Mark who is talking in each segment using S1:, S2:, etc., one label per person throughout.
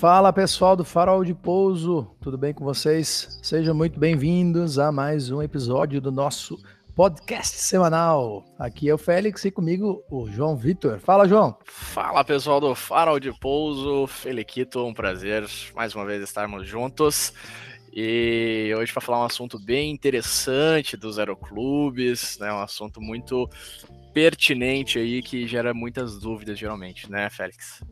S1: Fala pessoal do Farol de Pouso, tudo bem com vocês? Sejam muito bem-vindos a mais um episódio do nosso podcast semanal. Aqui é o Félix e comigo o João Vitor. Fala, João.
S2: Fala pessoal do Farol de Pouso, Feliquito, um prazer mais uma vez estarmos juntos. E hoje para falar um assunto bem interessante dos aeroclubes, né? Um assunto muito pertinente aí que gera muitas dúvidas geralmente, né, Félix?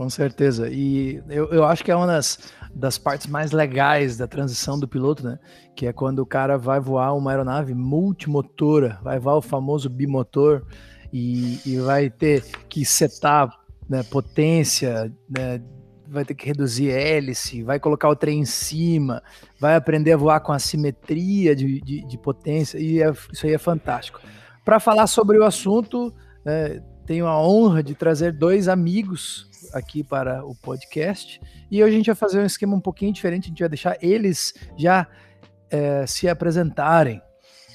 S1: Com certeza. E eu, eu acho que é uma das, das partes mais legais da transição do piloto, né? Que é quando o cara vai voar uma aeronave multimotora, vai voar o famoso bimotor e, e vai ter que setar né, potência, né, vai ter que reduzir hélice, vai colocar o trem em cima, vai aprender a voar com assimetria de, de, de potência, e é, isso aí é fantástico. Para falar sobre o assunto, é, tenho a honra de trazer dois amigos aqui para o podcast, e hoje a gente vai fazer um esquema um pouquinho diferente, a gente vai deixar eles já é, se apresentarem.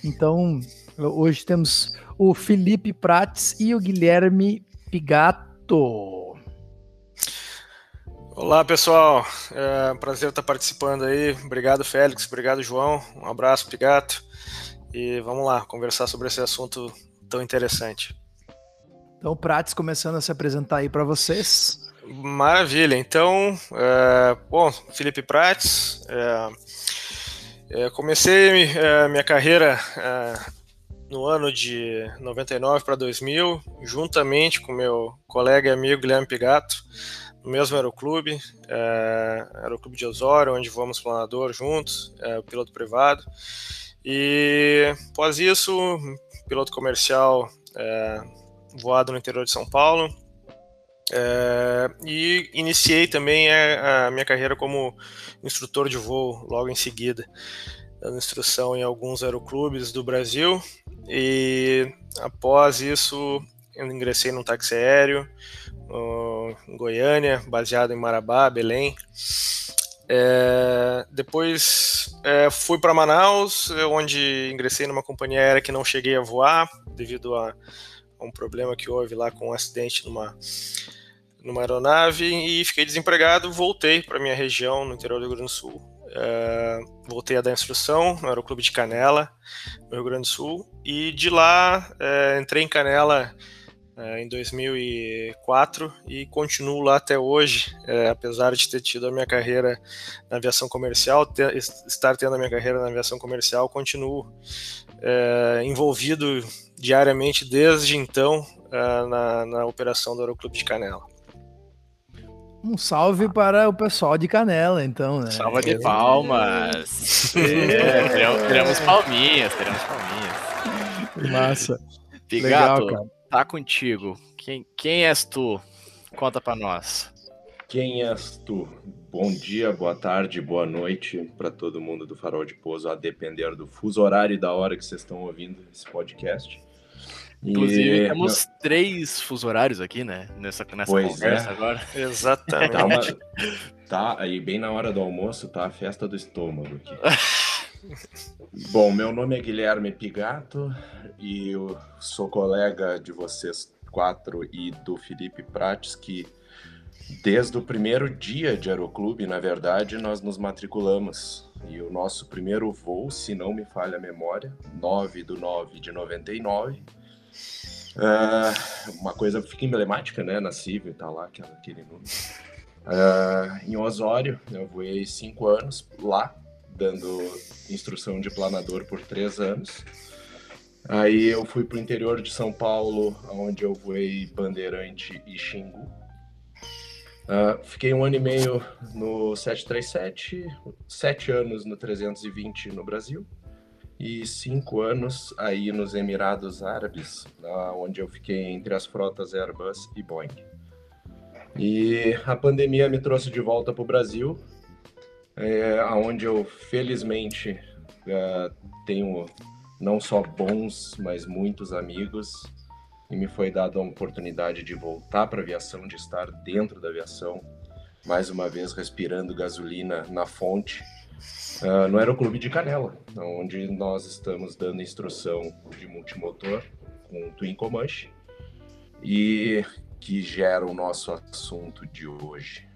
S1: Então, hoje temos o Felipe Prates e o Guilherme Pigato.
S3: Olá pessoal, é um prazer estar participando aí. Obrigado Félix, obrigado João, um abraço, Pigato. E vamos lá conversar sobre esse assunto tão interessante.
S1: Então, Prates começando a se apresentar aí para vocês.
S3: Maravilha, então, é, bom, Felipe Prates, é, é, comecei é, minha carreira é, no ano de 99 para 2000, juntamente com meu colega e amigo Guilherme Pigato no mesmo aeroclube, é, aeroclube de Osório, onde vamos planador juntos, é, piloto privado. E após isso, piloto comercial é, voado no interior de São Paulo. É, e iniciei também a, a, minha carreira como instrutor de voo logo em seguida, dando instrução em alguns aeroclubes do Brasil. E após isso, eu ingressei num táxi aéreo, em Goiânia, baseado em Marabá, Belém. É, depois é, fui para Manaus, onde ingressei numa companhia aérea que não cheguei a voar, devido a, um problema que houve lá com um acidente numa, numa aeronave, e fiquei desempregado. Voltei para minha região, no interior do Rio Grande do Sul. É, voltei a dar instrução no Aeroclube de Canela, no Rio Grande do Sul, e de lá é, entrei em Canela é, em 2004 e continuo lá até hoje, apesar de ter tido a minha carreira na aviação comercial, ter, estar tendo a minha carreira na aviação comercial, continuo envolvido diariamente desde então é, na, na, operação do Aeroclube de Canela.
S1: Um salve para o pessoal de Canela, então, né?
S2: Salva de palmas! é, teremos, teremos palminhas, teremos palminhas.
S1: Massa.
S2: Pigato, Legal, cara tá contigo. Quem, quem és tu? Conta para nós.
S4: Quem és tu? Bom dia, boa tarde, boa noite para todo mundo do Farol de Pouso, a depender do fuso horário e da hora que vocês estão ouvindo esse podcast.
S2: Inclusive, e... temos três fuso horários aqui, né? Nessa, nessa pois conversa é. agora.
S3: Exatamente.
S4: Tá, uma... tá, aí bem na hora do almoço, tá a festa do estômago aqui. Bom, meu nome é Guilherme Pigato e eu sou colega de vocês quatro e do Felipe Prates, que desde o primeiro dia de Aeroclube, na verdade, nós nos matriculamos. E o nosso primeiro voo, se não me falha a memória, 9 do 9 de 99. Uh, uma coisa fica emblemática, né? Na Civil tá lá aquele número. Uh, em Osório, eu voei cinco anos lá, dando instrução de planador por três anos. Aí eu fui para o interior de São Paulo, onde eu voei Bandeirante e Xingu. Uh, fiquei um ano e meio no 737, sete anos no 320 no Brasil e cinco anos aí nos Emirados Árabes, onde eu fiquei entre as frotas Airbus e Boeing. E a pandemia me trouxe de volta para o Brasil é, onde eu felizmente é, tenho não só bons, mas muitos amigos e me foi dada a oportunidade de voltar para a aviação, de estar dentro da aviação, mais uma vez respirando gasolina na fonte, uh, no Aeroclube de Canela, onde nós estamos dando instrução de multimotor com Twin Comanche e que gera o nosso assunto de hoje.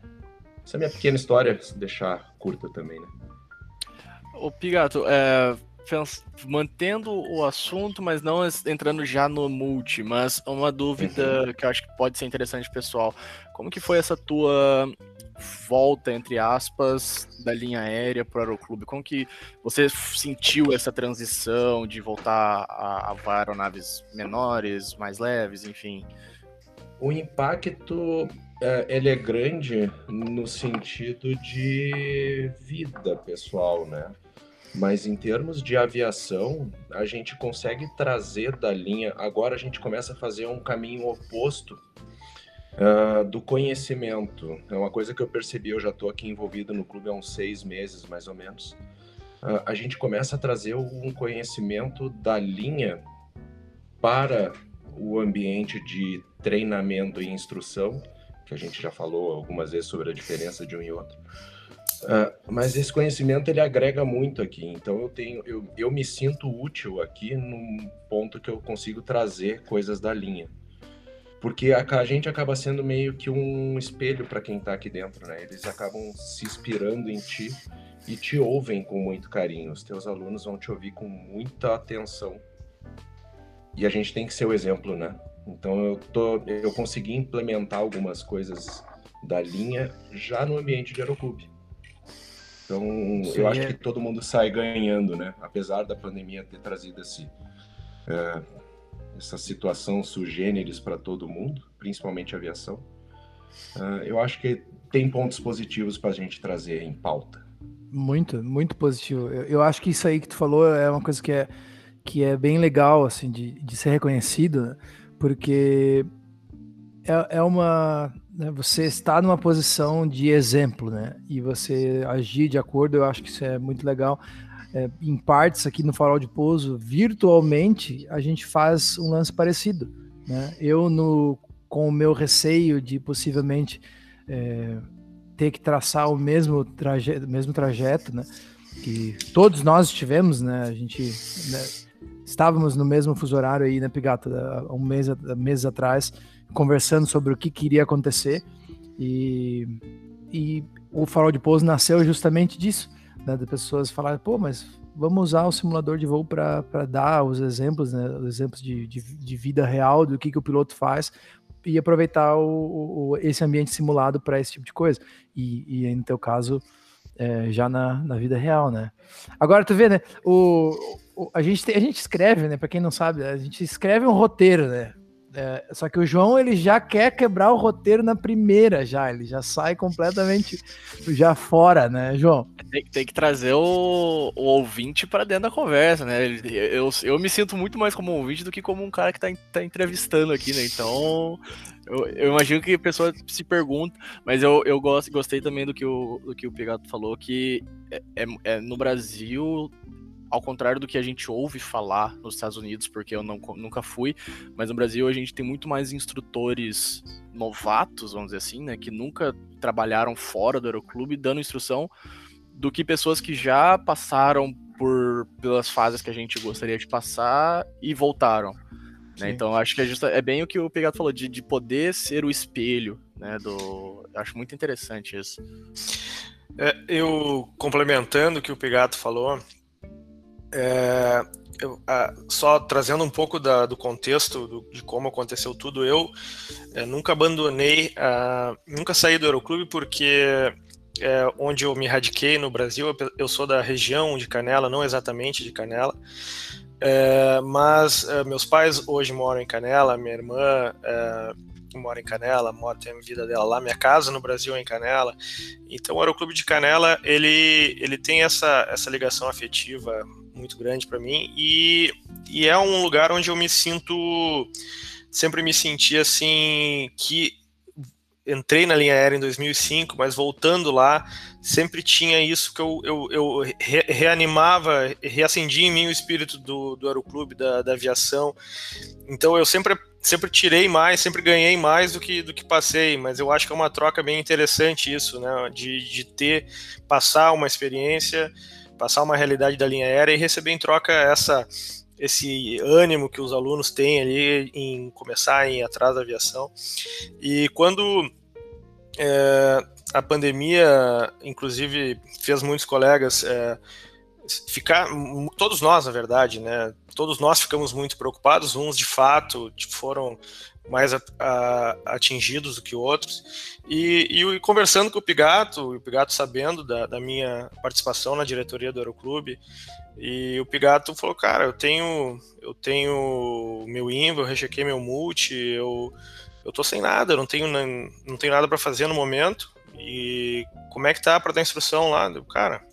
S4: essa é a minha pequena história, deixar curta também, né?
S2: Ô, Pigato, é, mantendo o assunto, mas não entrando já no multi, mas uma dúvida uhum. que eu acho que pode ser interessante, pessoal. Como que foi essa tua volta, entre aspas, da linha aérea para o aeroclube? Como que você sentiu essa transição de voltar a, a aeronaves menores, mais leves, enfim?
S4: O impacto é, ele é grande no sentido de vida pessoal, né? Mas em termos de aviação, a gente consegue trazer da linha. Agora a gente começa a fazer um caminho oposto uh, do conhecimento. É uma coisa que eu percebi, eu já estou aqui envolvido no clube há uns seis meses, mais ou menos. Uh, a gente começa a trazer um conhecimento da linha para o ambiente de treinamento e instrução, que a gente já falou algumas vezes sobre a diferença de um e outro. Uh, mas esse conhecimento ele agrega muito aqui, então eu tenho, eu, eu me sinto útil aqui num ponto que eu consigo trazer coisas da linha, porque a, a gente acaba sendo meio que um espelho para quem está aqui dentro, né? Eles acabam se inspirando em ti e te ouvem com muito carinho. Os teus alunos vão te ouvir com muita atenção e a gente tem que ser o exemplo, né? Então eu tô, eu consegui implementar algumas coisas da linha já no ambiente de aeroclube. Então, Sim, eu acho que todo mundo sai ganhando, né? Apesar da pandemia ter trazido esse, é, essa situação sugêneres para todo mundo, principalmente a aviação, é, eu acho que tem pontos positivos para a gente trazer em pauta.
S1: Muito, muito positivo. Eu, eu, acho que isso aí que tu falou é uma coisa que é, que é bem legal, assim, de, de ser reconhecido, né? porque é, é uma né, você está numa posição de exemplo, né? E você agir de acordo, eu acho que isso é muito legal. É, em partes aqui no Farol de Pouso, virtualmente, a gente faz um lance parecido. Né? Eu, no, com o meu receio de possivelmente é, ter que traçar o mesmo, traje mesmo trajeto, né? que todos nós tivemos, né? a gente né, estávamos no mesmo fuso horário aí, né, Pigata, um mês, meses atrás, conversando sobre o que queria acontecer e, e o Farol de Pouso nasceu justamente disso, né, de pessoas falarem, pô, mas vamos usar o simulador de voo para dar os exemplos, né, os exemplos de, de, de, vida real do que, que o piloto faz e aproveitar o, o esse ambiente simulado para esse tipo de coisa. E, e no teu caso, é, já na, na vida real, né? Agora tu vê, né? O, o a, gente, a gente escreve, né? Para quem não sabe, a gente escreve um roteiro, né? É, só que o João ele já quer quebrar o roteiro na primeira, já ele já sai completamente já fora, né, João?
S2: Tem, tem que trazer o, o ouvinte para dentro da conversa, né? Eu, eu me sinto muito mais como um ouvinte do que como um cara que tá, tá entrevistando aqui, né? Então eu, eu, imagino que a pessoa se pergunta, mas eu, eu gosto, gostei também do que o, do que o Pigato falou, que é, é, é no Brasil ao contrário do que a gente ouve falar nos Estados Unidos, porque eu não, nunca fui, mas no Brasil a gente tem muito mais instrutores novatos, vamos dizer assim, né, que nunca trabalharam fora do aeroclube dando instrução, do que pessoas que já passaram por pelas fases que a gente gostaria de passar e voltaram. Né? Então acho que é, justa, é bem o que o Pegato falou, de, de poder ser o espelho, né? Do, eu acho muito interessante isso.
S3: É, eu complementando o que o Pegato falou, é, eu, só trazendo um pouco da, do contexto do, de como aconteceu tudo, eu é, nunca abandonei, a, nunca saí do Aeroclube porque é, onde eu me radiquei no Brasil, eu, sou da região de Canela, não exatamente de Canela, é, mas é, meus pais hoje moram em Canela, minha irmã é, mora em Canela, mora, tem a vida dela lá, minha casa no Brasil é em Canela. Então o Aeroclube de Canela, ele, ele tem essa, essa ligação afetiva muito grande para mim e, e é um lugar onde eu me sinto sempre me senti assim que entrei na linha aérea em 2005, mas voltando lá, sempre tinha isso que eu, eu, eu re, reanimava, reacendia em mim o espírito do, do aeroclube, da, da aviação. Então eu sempre, sempre tirei mais, sempre ganhei mais do que, do que passei, mas eu acho que é uma troca bem interessante isso, né? De, de ter, passar uma experiência passar uma realidade da linha aérea e receber em troca essa esse ânimo que os alunos têm ali em começar em atrás da aviação. E quando é, a pandemia, inclusive, fez muitos colegas é, ficar, todos nós, na verdade, né? Todos nós ficamos muito preocupados, uns de fato foram mais a, a, atingidos do que outros. E, e, conversando com o Pigato, o Pigato sabendo da, da, minha participação na diretoria do Aeroclube, e o Pigato falou, cara, eu tenho eu tenho meu INVA, eu rechequei meu multi, eu, eu tô sem nada, eu não tenho, não, tenho nada para fazer no momento, e como é que tá para dar instrução lá? Eu, cara,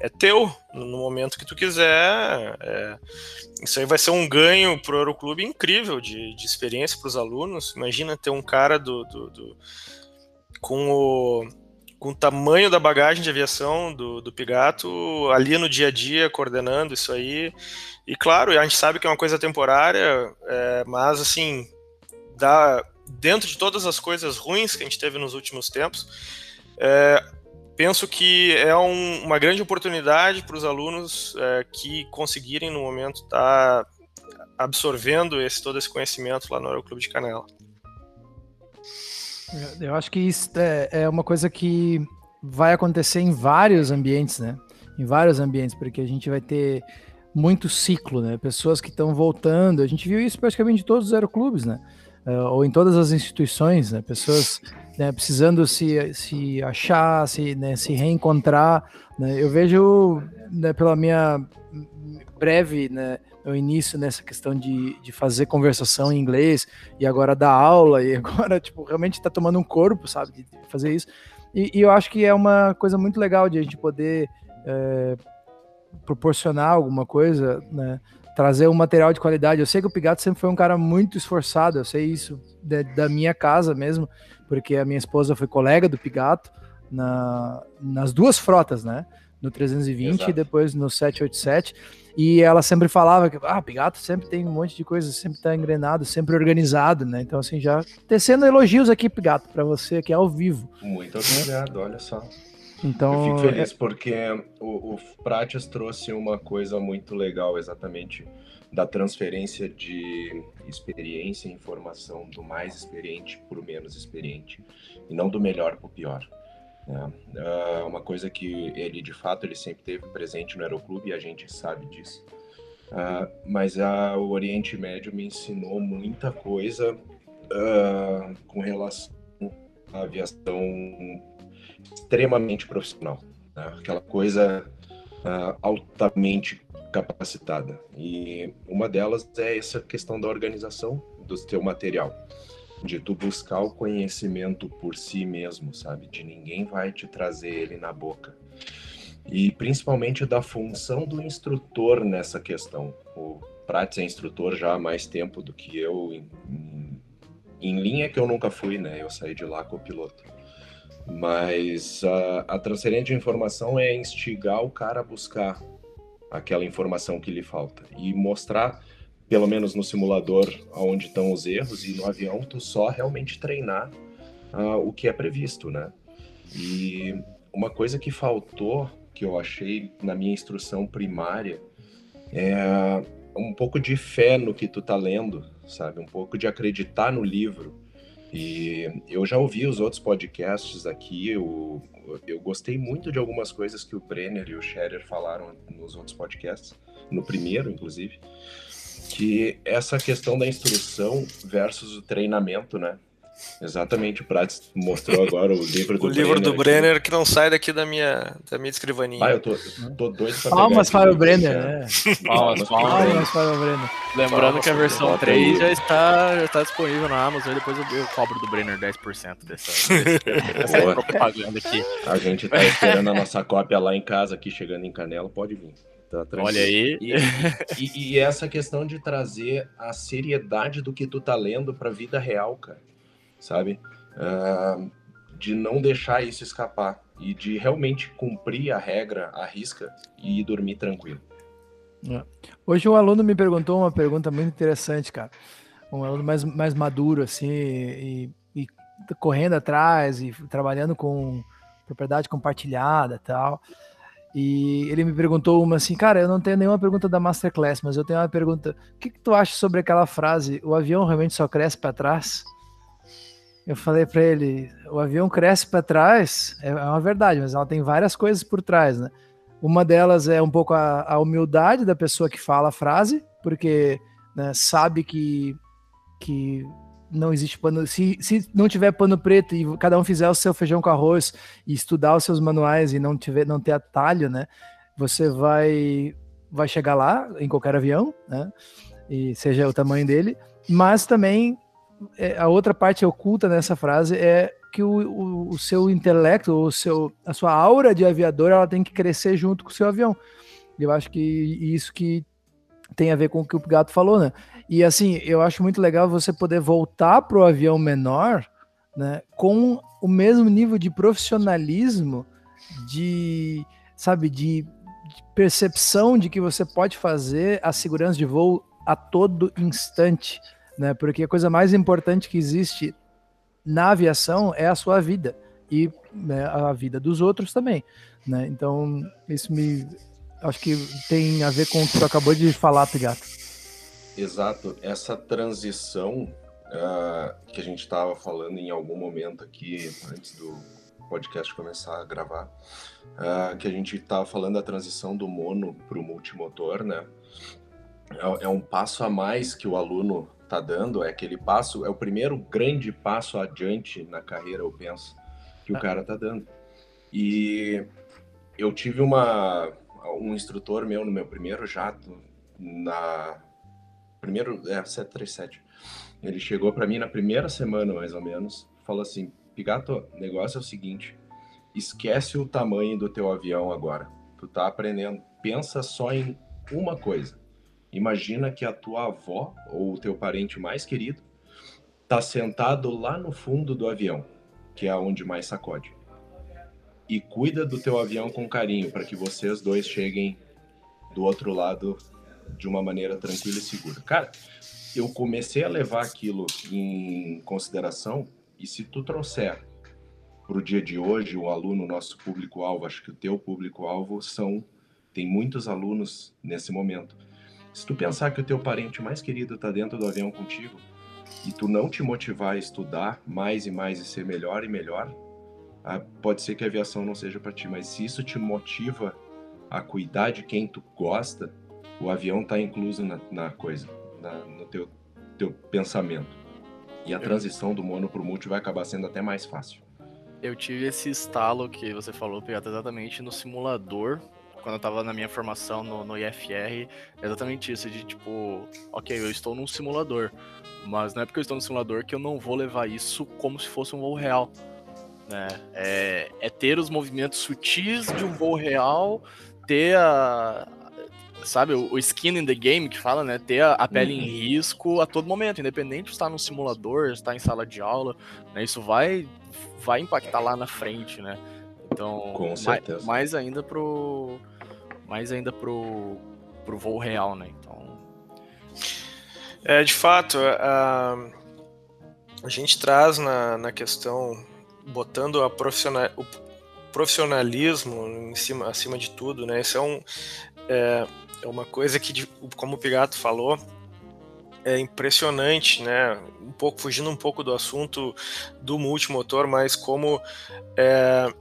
S3: é teu no momento que tu quiser. É, isso aí vai ser um ganho para o Aeroclube incrível de, de experiência para os alunos. Imagina ter um cara do, do, do, com, o, com o tamanho da bagagem de aviação do, do Pigato ali no dia a dia, coordenando isso aí. E claro, a gente sabe que é uma coisa temporária, é, mas assim, dá, dentro de todas as coisas ruins que a gente teve nos últimos tempos, é, penso que é um, uma grande oportunidade para os alunos é, que conseguirem no momento estar tá absorvendo esse, todo esse conhecimento lá no Aeroclube de Canela.
S1: Eu acho que isso é, é uma coisa que vai acontecer em vários ambientes, né? Em vários ambientes, porque a gente vai ter muito ciclo, né? Pessoas que estão voltando. A gente viu isso praticamente em todos os aeroclubes, né? Uh, ou em todas as instituições, né? Pessoas né, precisando se, se achar, se, né, se reencontrar. Né? Eu vejo, né, pela minha breve né, meu início nessa questão de, de fazer conversação em inglês e agora dar aula e agora tipo realmente está tomando um corpo, sabe, de fazer isso. E, e, eu acho que é uma coisa muito legal de a gente poder é, proporcionar alguma coisa, né? Trazer um material de qualidade. Eu sei que o Pigato sempre foi um cara muito esforçado, eu sei isso de, da minha casa mesmo porque a minha esposa foi colega do Pigato na, nas duas frotas, né? No 320 Exato. e depois no 787. E ela sempre falava que ah, Pigato sempre tem um monte de coisa, sempre tá engrenado, sempre organizado, né? Então, assim, já tecendo elogios aqui, Pigato, para você aqui ao vivo.
S4: Muito obrigado, olha só. Então, eu fico feliz é... porque o, o Prates trouxe uma coisa muito legal, exatamente da transferência de experiência e informação do mais experiente para o menos experiente e não do melhor para o pior. É, uma coisa que ele de fato ele sempre teve presente no Aeroclube e a gente sabe disso. Uh, mas a, o Oriente Médio me ensinou muita coisa uh, com relação à aviação extremamente profissional. Né? Aquela coisa uh, altamente capacitada. E uma delas é essa questão da organização do teu material, de tu buscar o conhecimento por si mesmo, sabe? De ninguém vai te trazer ele na boca. E principalmente da função do instrutor nessa questão. O Prats é instrutor já há mais tempo do que eu em, em, em linha que eu nunca fui, né? Eu saí de lá com o piloto. Mas a, a transferência de informação é instigar o cara a buscar aquela informação que lhe falta e mostrar, pelo menos no simulador, onde estão os erros e no avião tu só realmente treinar uh, o que é previsto, né? E uma coisa que faltou, que eu achei na minha instrução primária, é um pouco de fé no que tu tá lendo, sabe? Um pouco de acreditar no livro. E eu já ouvi os outros podcasts aqui, o, eu gostei muito de algumas coisas que o Brenner e o Scherer falaram nos outros podcasts, no primeiro, inclusive, que essa questão da instrução versus o treinamento, né? Exatamente, o Prats mostrou agora o livro do
S3: O livro Brenner do Brenner aqui. que não sai daqui da minha, da minha escrivaninha.
S4: Ah, eu tô, tô doido
S1: pra Palmas para o Brenner, né? Palmas,
S2: palmas, para o Brenner. Lembrando palmas, que a versão 3 já está, já está disponível na Amazon e depois eu, eu cobro do Brenner 10% dessa, dessa propaganda aqui.
S4: A gente tá esperando a nossa cópia lá em casa, aqui chegando em Canela, pode vir.
S2: Tá Olha aí.
S4: E, e, e, essa questão de trazer a seriedade do que tu tá lendo pra vida real, cara sabe? Uh, de não deixar isso escapar e de realmente cumprir a regra, a risca e dormir tranquilo.
S1: É. Hoje um aluno me perguntou uma pergunta muito interessante, cara. Um aluno mais, mais maduro, assim, e, e correndo atrás e trabalhando com propriedade compartilhada e tal. E ele me perguntou uma assim, cara, eu não tenho nenhuma pergunta da Masterclass, mas eu tenho uma pergunta. O que, que tu acha sobre aquela frase, o avião realmente só cresce para trás? eu falei para ele, o avião cresce para trás, é, é uma verdade, mas ela tem várias coisas por trás, né? Uma delas é um pouco a, a humildade da pessoa que fala a frase, porque né, sabe que, que não existe pano. Se, se não tiver pano preto e cada um fizer o seu feijão com arroz e estudar os seus manuais e não tiver não ter atalho, né? Você vai vai chegar lá em qualquer avião, né? E seja o tamanho dele, mas também é, a outra parte oculta nessa frase é que o, o, o, seu intelecto, o seu, a sua aura de aviador, ela tem que crescer junto com o seu avião. Eu acho que isso que tem a ver com o que o Gato falou, né? E assim, eu acho muito legal você poder voltar para o avião menor, né, com o mesmo nível de profissionalismo, de, sabe, de, de percepção de que você pode fazer a segurança de voo a todo instante né? Porque a coisa mais importante que existe na aviação é a sua vida e né, a vida dos outros também, né? Então isso me acho que tem a ver com o que tu acabou de falar, Pigato.
S4: Exato, essa transição uh, que a gente estava falando em algum momento aqui antes do podcast começar a gravar, uh, que a gente estava falando da transição do mono para o multimotor, né? É, é um passo a mais que o aluno está dando é aquele passo, é o primeiro grande passo adiante na carreira, eu penso, que o ah. cara está dando. E eu tive uma um instrutor meu no meu primeiro jato na primeiro é 737. Ele chegou para mim na primeira semana mais ou menos, falou assim: "Pigato, o negócio é o seguinte, esquece o tamanho do teu avião agora. Tu tá aprendendo, pensa só em uma coisa. Imagina que a tua avó ou o teu parente mais querido está sentado lá no fundo do avião, que é onde mais sacode. E cuida do teu avião com carinho para que vocês dois cheguem do outro lado de uma maneira tranquila e segura. Cara, eu comecei a levar aquilo em consideração e se tu trouxer para o dia de hoje um aluno nosso público-alvo, acho que o teu público-alvo são tem muitos alunos nesse momento se tu pensar que o teu parente mais querido está dentro do avião contigo e tu não te motivar a estudar mais e mais e ser melhor e melhor, ah, pode ser que a aviação não seja para ti, mas se isso te motiva a cuidar de quem tu gosta, o avião está incluso na, na coisa, na, no teu, teu pensamento. E a transição do mono para o multi vai acabar sendo até mais fácil.
S2: Eu tive esse estalo que você falou, Piata, exatamente no simulador quando eu tava na minha formação no, no IFR, exatamente isso, de tipo, ok, eu estou num simulador, mas não é porque eu estou no simulador que eu não vou levar isso como se fosse um voo real. Né? É, é ter os movimentos sutis de um voo real, ter a, sabe, o, skin in the game que fala, né? Ter a, a pele uhum. em risco a todo momento, independente de estar num simulador, estar em sala de aula, né? Isso vai, vai impactar lá na frente, né? Então,
S4: Com certeza.
S2: Mais, mais ainda pro, mais ainda pro, pro voo real, né? Então.
S3: É, de fato, a, a gente traz na, na questão, botando a profissional, o profissionalismo em cima, acima de tudo, né? Isso é, um, é, é uma coisa que, como o Pirato falou, é impressionante, né? Um pouco fugindo um pouco do assunto do multimotor, mas como é,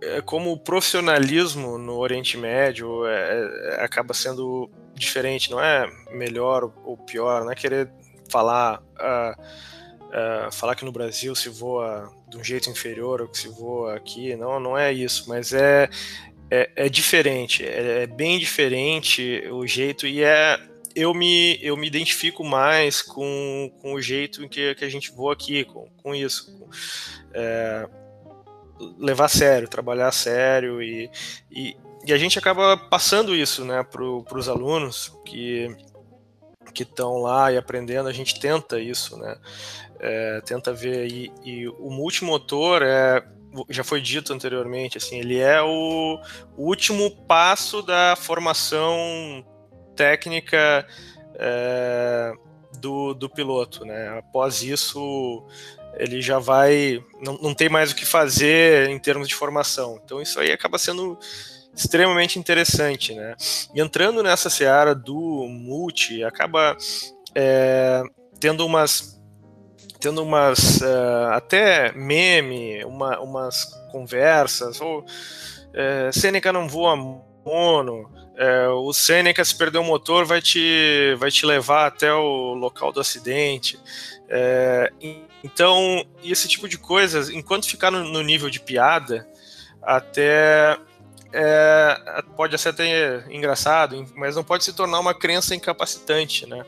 S3: é, como o profissionalismo no Oriente Médio é, é, acaba sendo diferente, não é melhor ou pior, não é querer falar uh, uh, falar que no Brasil se voa de um jeito inferior ou que se voa aqui, não, não é isso, mas é, é, é diferente, é, é, bem diferente o jeito e é eu me, eu me identifico mais com, com o jeito em que, que a gente voa aqui, com, com isso. Com, é, levar a sério, trabalhar a sério e, e, e a gente acaba passando isso né, para os alunos que que estão lá e aprendendo, a gente tenta isso, né? É, tenta ver e, e, o multimotor é já foi dito anteriormente, assim, ele é o, último passo da formação técnica é, do, do piloto, né? Após isso, ele já vai. Não, não tem mais o que fazer em termos de formação. Então isso aí acaba sendo extremamente interessante, né? E entrando nessa seara do multi, acaba é, tendo umas tendo umas uh, até meme, uma, umas conversas, ou uh, Sêneca não voa mono, uh, o Sêneca se perder o motor vai te, vai te levar até o local do acidente. então, esse tipo de coisas, enquanto ficar no, no nível de piada, até é, pode ser até engraçado, mas não pode se tornar uma crença incapacitante, né?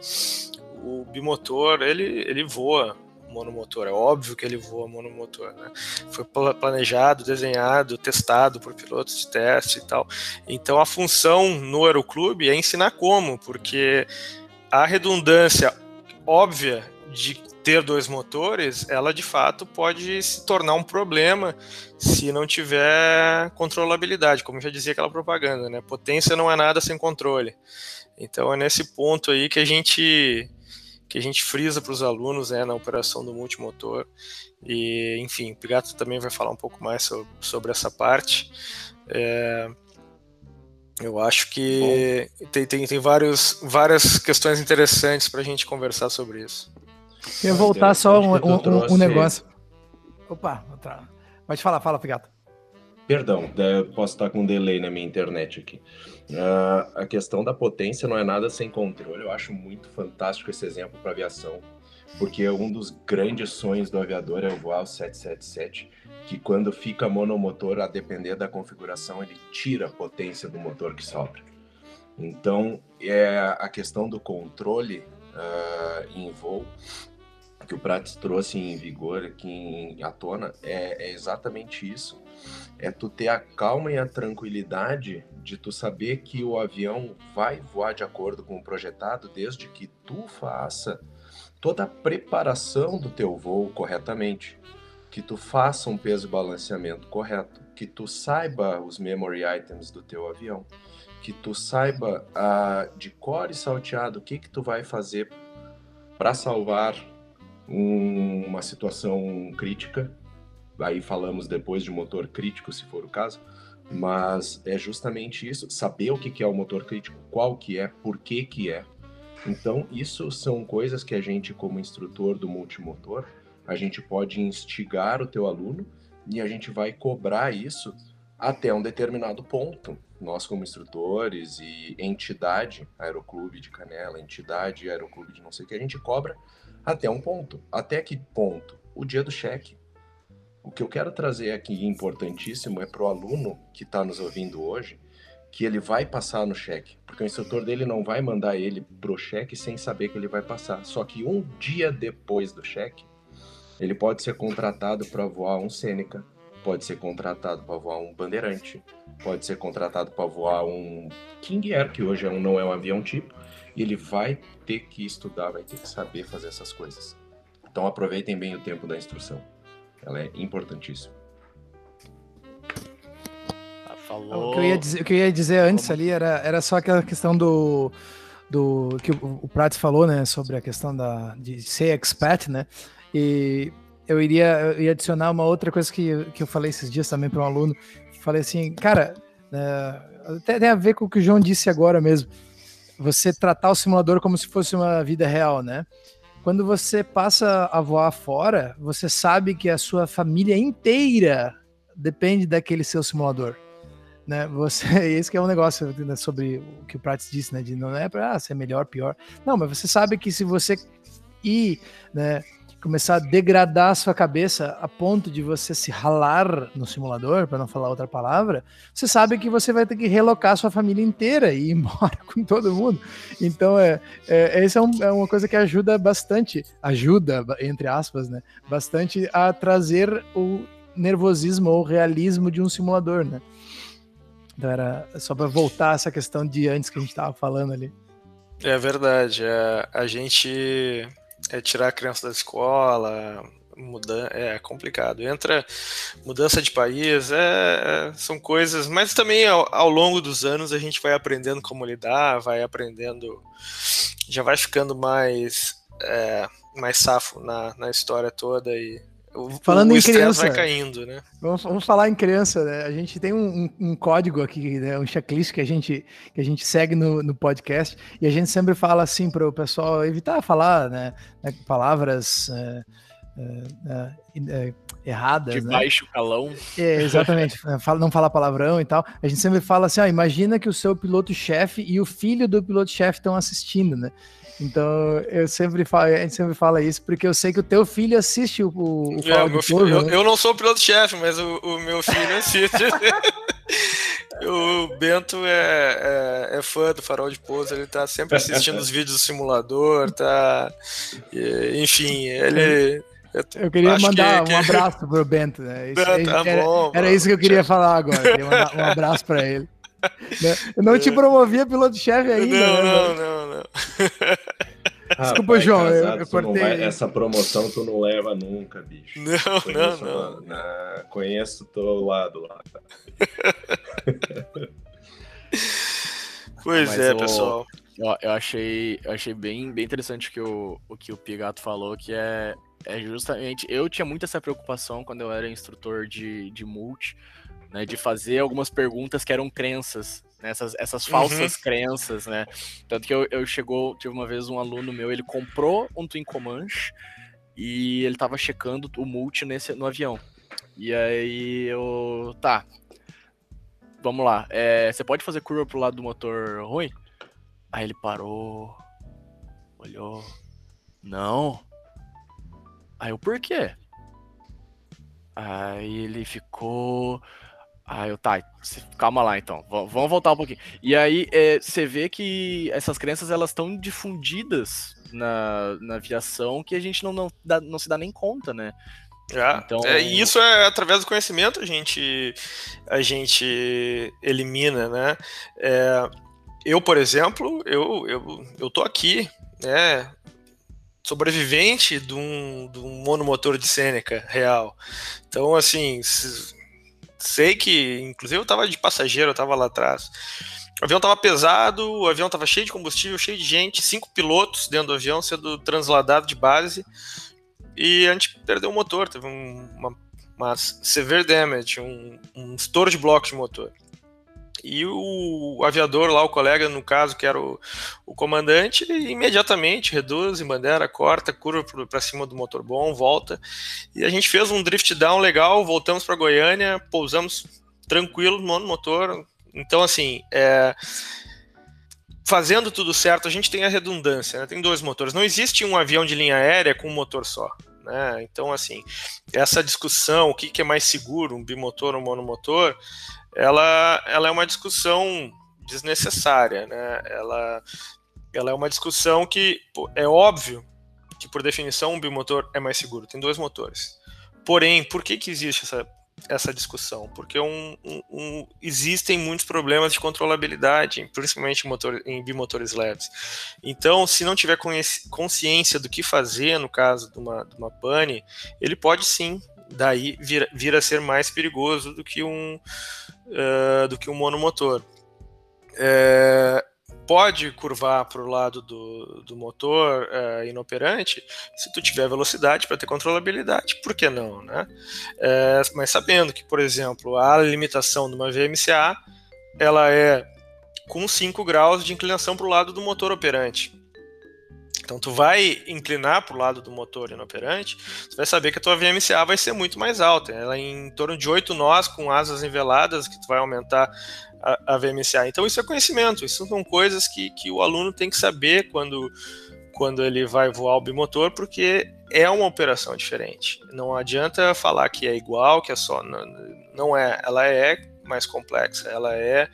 S3: O bimotor, ele, ele voa monomotor, é óbvio que ele voa monomotor, né? Foi planejado, desenhado, testado por pilotos de teste e tal. Então a função no aeroclube é ensinar como, porque a redundância óbvia de ter dois motores, ela de fato pode se tornar um problema se não tiver controlabilidade, como já dizia aquela propaganda, né? Potência não é nada sem controle. Então é nesse ponto aí que a gente que a gente frisa para os alunos né, na operação do multimotor. E, enfim, o Pigato também vai falar um pouco mais sobre, sobre essa parte. É, eu acho que tem, tem, tem vários, várias questões interessantes para a gente conversar sobre isso.
S1: Queria voltar só um, um, um, negócio. Opa, pode falar, fala, Pigato.
S4: Perdão, posso estar com um delay na minha internet aqui. Uh, a questão da potência não é nada sem controle. Eu acho muito fantástico esse exemplo para aviação, porque um dos grandes sonhos do aviador é voar o 777, que quando fica monomotor, a depender da configuração, ele tira a potência do motor que sobra. Então, é a questão do controle uh, em voo que o Prates trouxe em vigor aqui em, à tona é, é, exatamente isso. É tu ter a calma e a tranquilidade de tu saber que o avião vai voar de acordo com o projetado, desde que tu faça toda a preparação do teu voo corretamente, que tu faça um peso balanceamento correto, que tu saiba os memory items do teu avião, que tu saiba uh, de e salteado o que que tu vai fazer para salvar um, uma situação crítica. Aí falamos depois de motor crítico, se for o caso. Mas é justamente isso, saber o que é o motor crítico, qual que é, por que que é. Então, isso são coisas que a gente, como instrutor do multimotor, a gente pode instigar o teu aluno e a gente vai cobrar isso até um determinado ponto. Nós, como instrutores e entidade, Aeroclube de Canela, entidade Aeroclube de não sei o que, a gente cobra até um ponto. Até que ponto? O dia do cheque. O que eu quero trazer aqui importantíssimo é para o aluno que está nos ouvindo hoje, que ele vai passar no cheque, porque o instrutor dele não vai mandar ele pro cheque sem saber que ele vai passar. Só que um dia depois do cheque, ele pode ser contratado para voar um Sêneca, pode ser contratado para voar um Bandeirante, pode ser contratado para voar um King Air, que hoje é um, não é um avião tipo, e ele vai ter que estudar, vai ter que saber fazer essas coisas. Então aproveitem bem o tempo da instrução. Ela é importantíssima.
S1: Ah, falou. O que eu ia dizer, que eu ia dizer antes ali era, era só aquela questão do, do que o, o Prats falou, né, sobre a questão da, de ser expat, né, e eu iria, eu ia adicionar uma outra coisa que, que eu falei esses dias também para um aluno, falei assim, cara, é, até tem a ver com o que o João disse agora mesmo, você tratar o simulador como se fosse uma vida real, né? Quando você passa a voar fora, você sabe que a sua família inteira depende daquele seu simulador. Né, você, esse que é um negócio né, sobre o que o Prates disse, né, de não é para ah, ser melhor, pior. Não, mas você sabe que se você ir, né, começar a degradar a sua cabeça a ponto de você se ralar no simulador, para não falar outra palavra, você sabe que você vai ter que relocar a sua família inteira e ir embora com todo mundo. Então, é, é, essa é, um, é uma coisa que ajuda bastante, ajuda, entre aspas, né, bastante a trazer o nervosismo ou realismo de um simulador, né? Então era só para voltar essa questão de antes que a gente estava falando ali.
S3: É verdade. É, a gente é tirar a criança da escola, muda é complicado. Entra mudança de país, é, é, são coisas, mas também ao, ao, longo dos anos a gente vai aprendendo como lidar, vai aprendendo, já vai ficando mais é, mais safo na, na história toda e
S1: Falando o em criança,
S3: vai caindo, né?
S1: Vamos, vamos falar em criança, né? A gente tem um, um, um, código aqui, né? um checklist que a gente, que a gente segue no, no podcast e a gente sempre fala assim para o pessoal evitar falar, né? né palavras é, é, é, erradas.
S2: De
S1: né?
S2: baixo calão.
S1: É, exatamente, não fala palavrão e tal. A gente sempre fala assim: ó, imagina que o seu piloto-chefe e o filho do piloto-chefe estão assistindo, né? Então eu sempre falo, a gente sempre fala isso, porque eu sei que o teu filho assiste o, o
S3: é, meu filho, eu, né? eu, não sou o piloto-chefe, mas o, o, meu filho assiste. o Bento é, é, é, fã do Farol de Pouso, ele tá sempre assistindo os vídeos do simulador, tá. Enfim, ele.
S1: Eu queria mandar que, um abraço pro Bento, né? Isso, tá era, bom, era isso que eu queria falar agora. Queria mandar um abraço para ele. Né? Eu não te promovia piloto-chefe ainda.
S3: Não, né, não, não, não.
S1: Desculpa, Rapaz, João, casado, eu, eu cortei.
S4: Vai, essa promoção tu não leva nunca, bicho.
S3: Não, conheço, não, não.
S4: Na, conheço teu lado lá.
S3: pois Mas é, eu, pessoal.
S2: Eu, eu, achei, eu achei bem, bem interessante que o, o que o Pigato falou, que é, é justamente. Eu tinha muito essa preocupação quando eu era instrutor de, de multi, né? De fazer algumas perguntas que eram crenças né, essas, essas falsas uhum. crenças, né? Tanto que eu, eu chegou, tive uma vez um aluno meu, ele comprou um Twin Comanche e ele tava checando o multi nesse, no avião. E aí eu. Tá. Vamos lá. É, você pode fazer curva pro lado do motor ruim? Aí ele parou. Olhou. Não. Aí eu, por quê? Aí ele ficou. Ah, eu tá, calma lá então, vamos voltar um pouquinho. E aí é, você vê que essas crenças elas estão difundidas na, na aviação que a gente não, não, dá, não se dá nem conta, né?
S3: É, então... É, e isso é através do conhecimento a gente, a gente elimina, né? É, eu, por exemplo, eu, eu, eu tô aqui, né? Sobrevivente de um, de um monomotor de Sêneca real. Então, assim, sei que, inclusive, eu tava de passageiro, eu tava lá atrás. O avião tava pesado, o avião tava cheio de combustível, cheio de gente, cinco pilotos dentro do avião sendo transladado de base. E a gente perdeu o motor, teve um, uma, uma severe damage, um, um estouro de bloco de motor. E o aviador lá, o colega, no caso, que era o, o comandante, imediatamente reduz bandeira, corta, curva para cima do motor bom, volta. E a gente fez um drift down legal, voltamos para Goiânia, pousamos tranquilo no motor. Então, assim, é, fazendo tudo certo, a gente tem a redundância, né? tem dois motores. Não existe um avião de linha aérea com um motor só. Né? Então, assim, essa discussão, o que, que é mais seguro, um bimotor ou um monomotor, ela, ela é uma discussão desnecessária, né? Ela, ela é uma discussão que pô, é óbvio que por definição um bimotor é mais seguro, tem dois motores. Porém, por que, que existe essa, essa discussão? Porque um, um, um, existem muitos problemas de controlabilidade, principalmente em, motor, em bimotores leves. Então, se não tiver consciência do que fazer no caso de uma, de uma pane, ele pode sim daí vir, vir a ser mais perigoso do que um, uh, do que um monomotor. É, pode curvar para o lado do, do motor uh, inoperante se tu tiver velocidade para ter controlabilidade, por que não, né? É, mas sabendo que, por exemplo, a limitação de uma VMCA ela é com 5 graus de inclinação para o lado do motor operante. Então tu vai inclinar para o lado do motor inoperante, tu vai saber que a tua VMCA vai ser muito mais alta. Ela é em torno de 8 nós com asas niveladas, que tu vai aumentar a, a VMCA. Então isso é conhecimento, isso são coisas que, que o aluno tem que saber quando, quando ele vai voar o bimotor, porque é uma operação diferente. Não adianta falar que é igual, que é só. Não, não é. Ela é mais complexa, ela é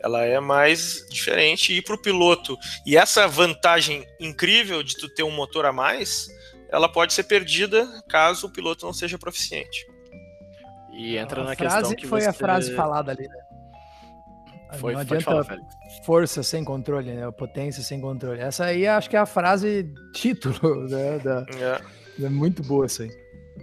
S3: ela é mais diferente e para o piloto e essa vantagem incrível de tu ter um motor a mais ela pode ser perdida caso o piloto não seja proficiente
S2: e entra a na
S1: frase
S2: questão que
S1: foi
S2: você...
S1: a frase falada ali né?
S2: Foi,
S1: não adianta falar, força sem controle, né? Potência sem controle. Essa aí acho que é a frase título, né? Da, é. é muito boa essa aí.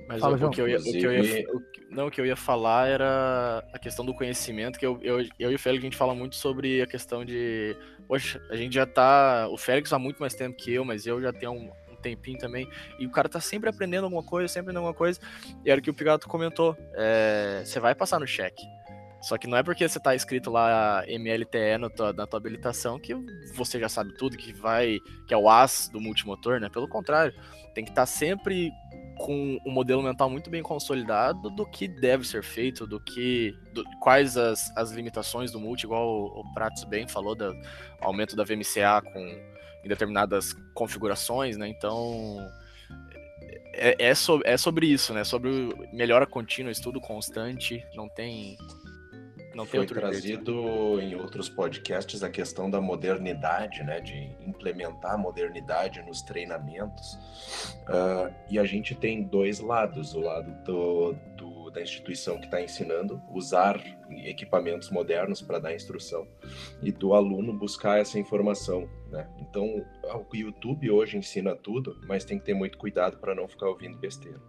S2: Mas Fala, o, o, que eu ia, o, que eu ia, o, não, o que eu ia falar era a questão do conhecimento, que eu, eu, eu e o Félix, a gente fala muito sobre a questão de. Poxa, a gente já tá. O Félix há muito mais tempo que eu, mas eu já tenho um, um tempinho também. E o cara tá sempre aprendendo alguma coisa, sempre aprendendo alguma coisa. E era o que o Pigato comentou. É, você vai passar no cheque. Só que não é porque você tá escrito lá MLTE no tua, na tua habilitação que você já sabe tudo, que vai, que é o as do multimotor, né? Pelo contrário, tem que estar tá sempre com um modelo mental muito bem consolidado do que deve ser feito, do que. Do, quais as, as limitações do multi, igual o, o Pratos bem falou, do aumento da VMCA com, em determinadas configurações, né? Então. É, é, so, é sobre isso, né? Sobre melhora contínua, estudo constante, não tem
S4: não Foi trazido em outros podcasts a questão da modernidade, né, de implementar a modernidade nos treinamentos. Uh, e a gente tem dois lados: o lado do, do da instituição que está ensinando, usar equipamentos modernos para dar instrução, e do aluno buscar essa informação. Né? Então, o YouTube hoje ensina tudo, mas tem que ter muito cuidado para não ficar ouvindo besteira.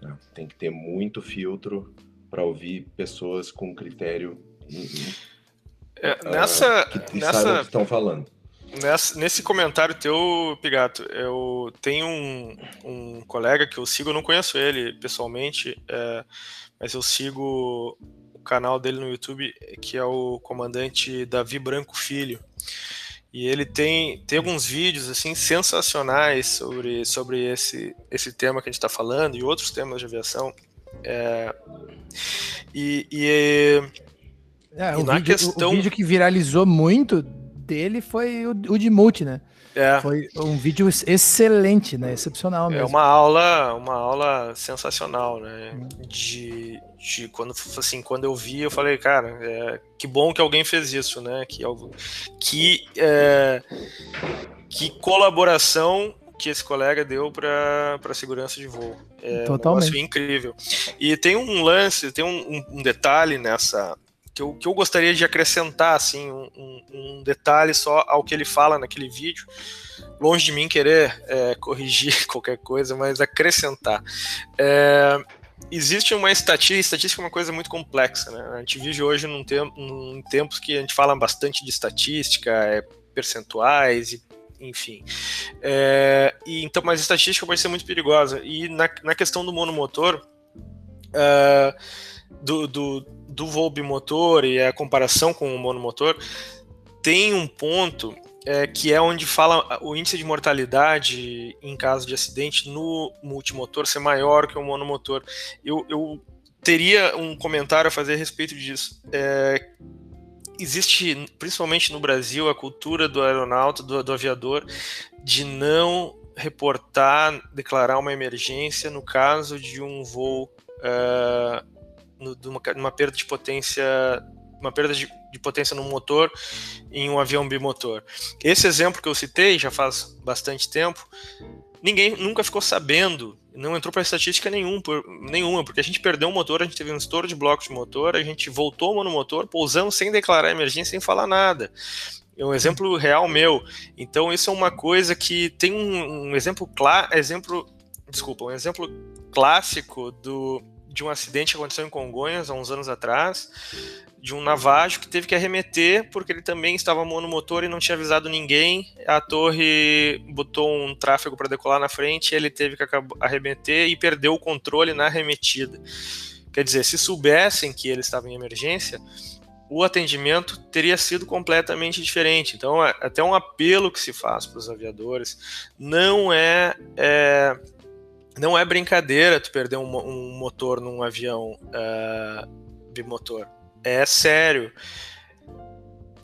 S4: Né? Tem que ter muito filtro para ouvir pessoas com critério
S3: é, uh, nessa
S4: que,
S3: nessa
S4: estão falando.
S3: Nessa, nesse comentário teu, Pigato, eu tenho um, um colega que eu sigo, eu não conheço ele pessoalmente, é, mas eu sigo o canal dele no YouTube, que é o comandante Davi Branco Filho. E ele tem, tem alguns vídeos assim sensacionais sobre, sobre esse, esse tema que a gente está falando e outros temas de aviação. É, e, e,
S1: é, e o, vídeo, questão... o, vídeo, que viralizou muito dele foi o, o de multi, né? É. Foi um vídeo excelente, né? Excepcional é mesmo.
S3: É uma aula, uma aula sensacional, né? De, de quando assim, quando eu vi, eu falei, cara, é, que bom que alguém fez isso, né? Que que é, que colaboração que esse colega deu para a segurança de voo. É Totalmente. um incrível. E tem um lance, tem um, um, detalhe nessa. Que eu, que eu gostaria de acrescentar, assim, um, um, detalhe só ao que ele fala naquele vídeo. Longe de mim querer é, corrigir qualquer coisa, mas acrescentar. É, existe uma estatística, estatística é uma coisa muito complexa, né? A gente vive hoje num, tempo, num tempos que a gente fala bastante de estatística, é, percentuais e enfim. É, e, então, mas a estatística pode ser muito perigosa. E na, na questão do monomotor, uh, do, do, do voo bimotor e a comparação com o monomotor, tem um ponto é, que é onde fala o índice de mortalidade em caso de acidente no multimotor ser maior que o monomotor. Eu, eu teria um comentário a fazer a respeito disso. É, existe, principalmente no Brasil, a cultura do aeronauta, do, do aviador, de não reportar, declarar uma emergência no caso de um voo, uh, no, de uma, uma, perda de potência, uma perda de, de, potência no motor em um avião bimotor. Esse exemplo que eu citei já faz bastante tempo, ninguém nunca ficou sabendo não entrou para estatística nenhum, por, nenhuma, porque a gente perdeu o motor, a gente teve um estouro de blocos de motor, a gente voltou no motor, pousando sem declarar emergência, sem falar nada. É um exemplo real meu. Então, isso é uma coisa que tem um, um exemplo claro, exemplo, desculpa, um exemplo clássico do, de um acidente que aconteceu em Congonhas há uns anos atrás, de um navajo que teve que arremeter porque ele também estava monomotor e não tinha avisado ninguém. A torre botou um tráfego para decolar na frente, ele teve que arremeter e perdeu o controle na arremetida. Quer dizer, se soubessem que ele estava em emergência, o atendimento teria sido completamente diferente. Então, é até um apelo que se faz para os aviadores não é, é, não é brincadeira tu perder um, um motor num avião uh, bimotor é sério.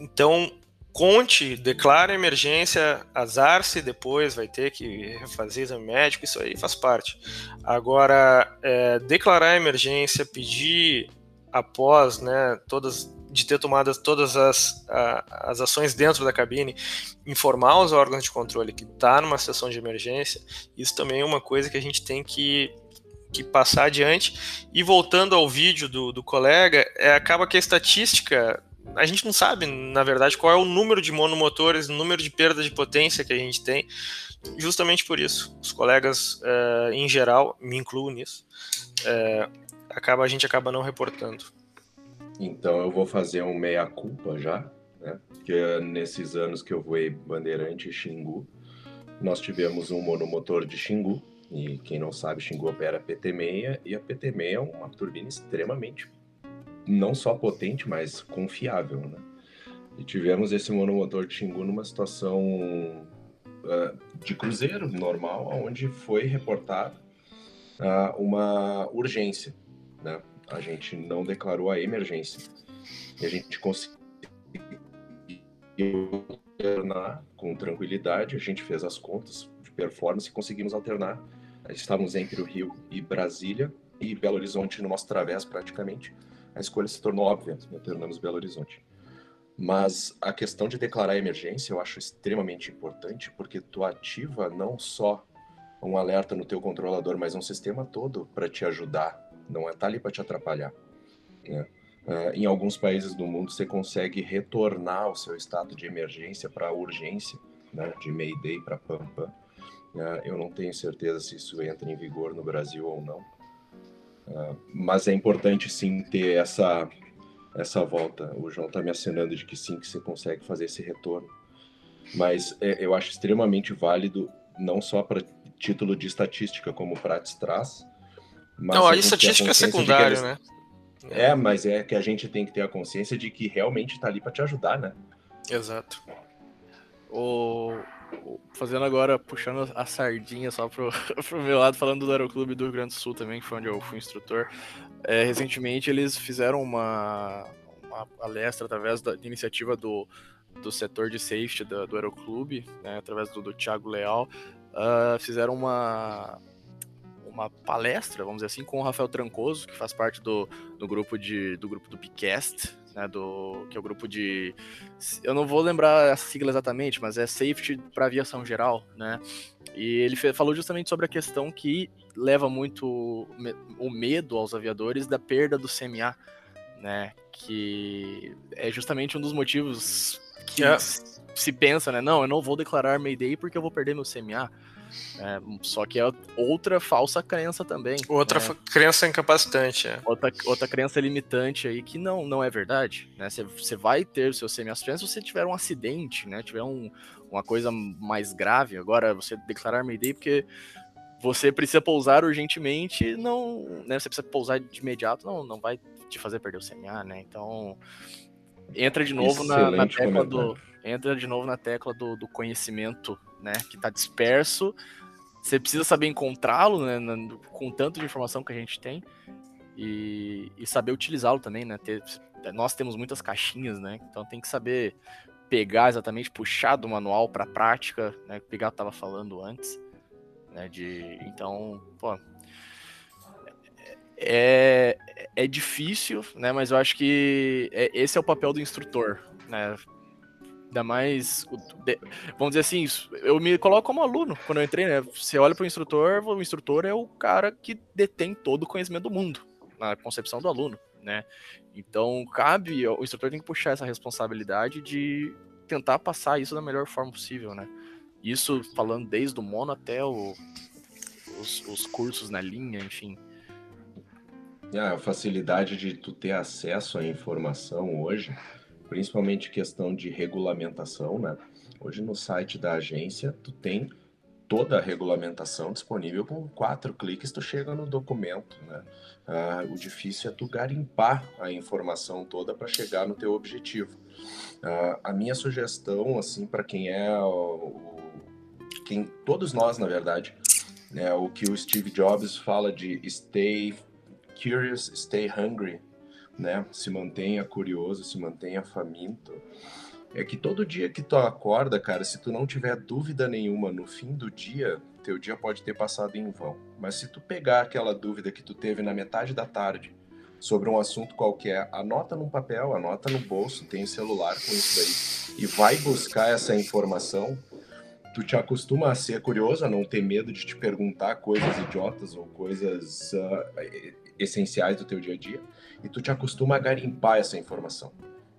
S3: Então, conte, declara emergência, azar-se depois, vai ter que fazer exame médico, isso aí faz parte. Agora, é, declarar emergência, pedir após, né, todas de ter tomado todas as, a, as ações dentro da cabine, informar os órgãos de controle que está numa situação de emergência, isso também é uma coisa que a gente tem que que passar adiante. E voltando ao vídeo do, do colega, é, acaba que a estatística a gente não sabe, na verdade, qual é o número de monomotores, o número de perda de potência que a gente tem, justamente por isso. Os colegas, é, em geral, me incluo nisso, é, acaba, a gente acaba não reportando.
S4: Então eu vou fazer um meia-culpa já, né? Porque nesses anos que eu voei Bandeirante e Xingu, nós tivemos um monomotor de Xingu, e quem não sabe, Xingu opera PT6 e a PT6 é uma turbina extremamente não só potente, mas confiável, né? E tivemos esse monomotor de Xingu numa situação uh, de cruzeiro normal, onde foi reportada uh, uma urgência, né? A gente não declarou a emergência. E a gente conseguiu alternar com tranquilidade, a gente fez as contas de performance e conseguimos alternar. Estávamos entre o Rio e Brasília, e Belo Horizonte no nosso través praticamente. A escolha se tornou óbvia, alternamos Belo Horizonte. Mas a questão de declarar emergência eu acho extremamente importante, porque tu ativa não só um alerta no teu controlador, mas um sistema todo para te ajudar. Não é tá ali para te atrapalhar. Né? Uh, em alguns países do mundo você consegue retornar o seu estado de emergência para urgência, né? de Mayday para Pampa. Uh, eu não tenho certeza se isso entra em vigor no Brasil ou não. Uh, mas é importante sim ter essa essa volta. O João está me assinando de que sim, que você consegue fazer esse retorno. Mas é, eu acho extremamente válido, não só para título de estatística, como o Prates traz.
S3: Não, a, a estatística é secundária, eles... né?
S4: É, mas é que a gente tem que ter a consciência de que realmente está ali para te ajudar, né?
S3: Exato.
S2: O, fazendo agora, puxando a sardinha só pro, pro meu lado, falando do Aeroclube do Rio Grande do Sul também, que foi onde eu fui instrutor. É, recentemente eles fizeram uma, uma palestra através da iniciativa do, do setor de safety do, do Aeroclube, né, através do, do Thiago Leal, uh, fizeram uma, uma palestra, vamos dizer assim, com o Rafael Trancoso, que faz parte do, do grupo de, do grupo do Picast, né, do, que é o grupo de. Eu não vou lembrar a sigla exatamente, mas é Safety para Aviação Geral, né? E ele falou justamente sobre a questão que leva muito o medo aos aviadores da perda do CMA, né? Que é justamente um dos motivos que é. se pensa, né? Não, eu não vou declarar Mayday porque eu vou perder meu CMA. É, só que é outra falsa crença também.
S3: Outra né? crença incapacitante. É.
S2: Outra, outra crença limitante aí que não, não é verdade. Né? Você vai ter o seu semi-aspirante se você tiver um acidente, né? Tiver um, uma coisa mais grave. Agora, você declarar Mayday porque você precisa pousar urgentemente, não, né? Você precisa pousar de imediato, não, não vai te fazer perder o CMA, né? Então, entra de novo na, na, tecla do entra de novo na tecla do, do conhecimento né, que está disperso. Você precisa saber encontrá-lo, né, com tanto de informação que a gente tem e, e saber utilizá-lo também, né? Ter, nós temos muitas caixinhas, né? Então tem que saber pegar exatamente, puxar do manual para a prática, né? Pegar o que estava falando antes, né? De, então, pô, é, é difícil, né? Mas eu acho que é, esse é o papel do instrutor, né? Ainda mais. Vamos dizer assim, eu me coloco como aluno quando eu entrei, né? Você olha para o instrutor, o instrutor é o cara que detém todo o conhecimento do mundo, na concepção do aluno, né? Então, cabe, o instrutor tem que puxar essa responsabilidade de tentar passar isso da melhor forma possível, né? Isso falando desde o mono até o, os, os cursos na linha, enfim.
S4: É, a facilidade de tu ter acesso à informação hoje principalmente questão de regulamentação, né? Hoje no site da agência tu tem toda a regulamentação disponível com quatro cliques tu chega no documento, né? Ah, o difícil é tu garimpar a informação toda para chegar no teu objetivo. Ah, a minha sugestão, assim, para quem é o, quem todos nós, na verdade, é o que o Steve Jobs fala de stay curious, stay hungry, né? Se mantenha curioso, se mantenha faminto. É que todo dia que tu acorda, cara, se tu não tiver dúvida nenhuma no fim do dia, teu dia pode ter passado em vão. Mas se tu pegar aquela dúvida que tu teve na metade da tarde sobre um assunto qualquer, anota num papel, anota no bolso, tem celular com isso daí e vai buscar essa informação, tu te acostuma a ser curioso, a não ter medo de te perguntar coisas idiotas ou coisas uh, essenciais do teu dia a dia e tu te acostuma a garimpar essa informação.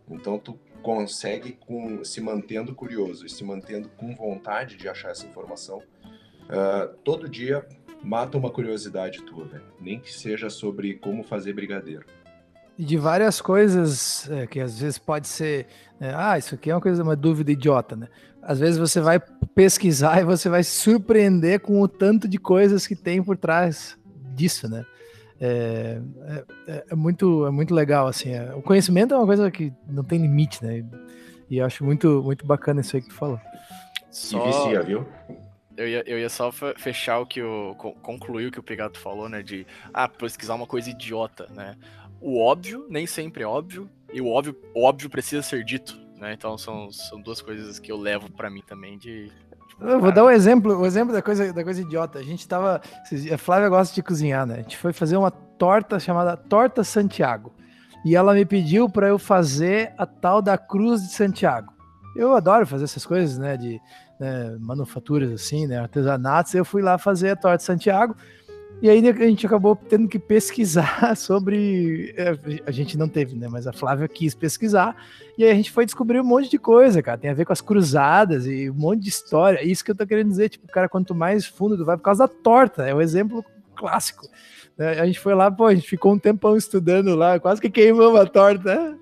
S4: Então tu consegue com se mantendo curioso e se mantendo com vontade de achar essa informação, uh, todo dia mata uma curiosidade tua, velho. Nem que seja sobre como fazer brigadeiro.
S1: E de várias coisas é, que às vezes pode ser, né, ah, isso aqui é uma coisa, uma dúvida idiota, né? Às vezes você vai pesquisar e você vai se surpreender com o tanto de coisas que tem por trás disso, né? É, é, é, muito, é muito legal, assim. É, o conhecimento é uma coisa que não tem limite, né? E eu acho muito, muito bacana isso aí que tu falou.
S4: Só... E vicia, viu?
S2: Eu ia, eu ia só fechar o que o. concluir o que o Pegato falou, né? De ah, pesquisar uma coisa idiota, né? O óbvio nem sempre é óbvio, e o óbvio, o óbvio precisa ser dito, né? Então são, são duas coisas que eu levo para mim também de.
S1: Eu vou dar um exemplo, um exemplo da coisa, da coisa idiota. A gente tava. A Flávia gosta de cozinhar, né? A gente foi fazer uma torta chamada Torta Santiago. E ela me pediu para eu fazer a tal da Cruz de Santiago. Eu adoro fazer essas coisas, né? De né, manufaturas assim, né, artesanatos, eu fui lá fazer a torta de Santiago. E aí a gente acabou tendo que pesquisar sobre. É, a gente não teve, né? Mas a Flávia quis pesquisar. E aí a gente foi descobrir um monte de coisa, cara. Tem a ver com as cruzadas e um monte de história. Isso que eu tô querendo dizer, tipo, cara, quanto mais fundo tu vai por causa da torta. É um exemplo clássico. Né? A gente foi lá, pô, a gente ficou um tempão estudando lá, quase que queimamos a torta. Né?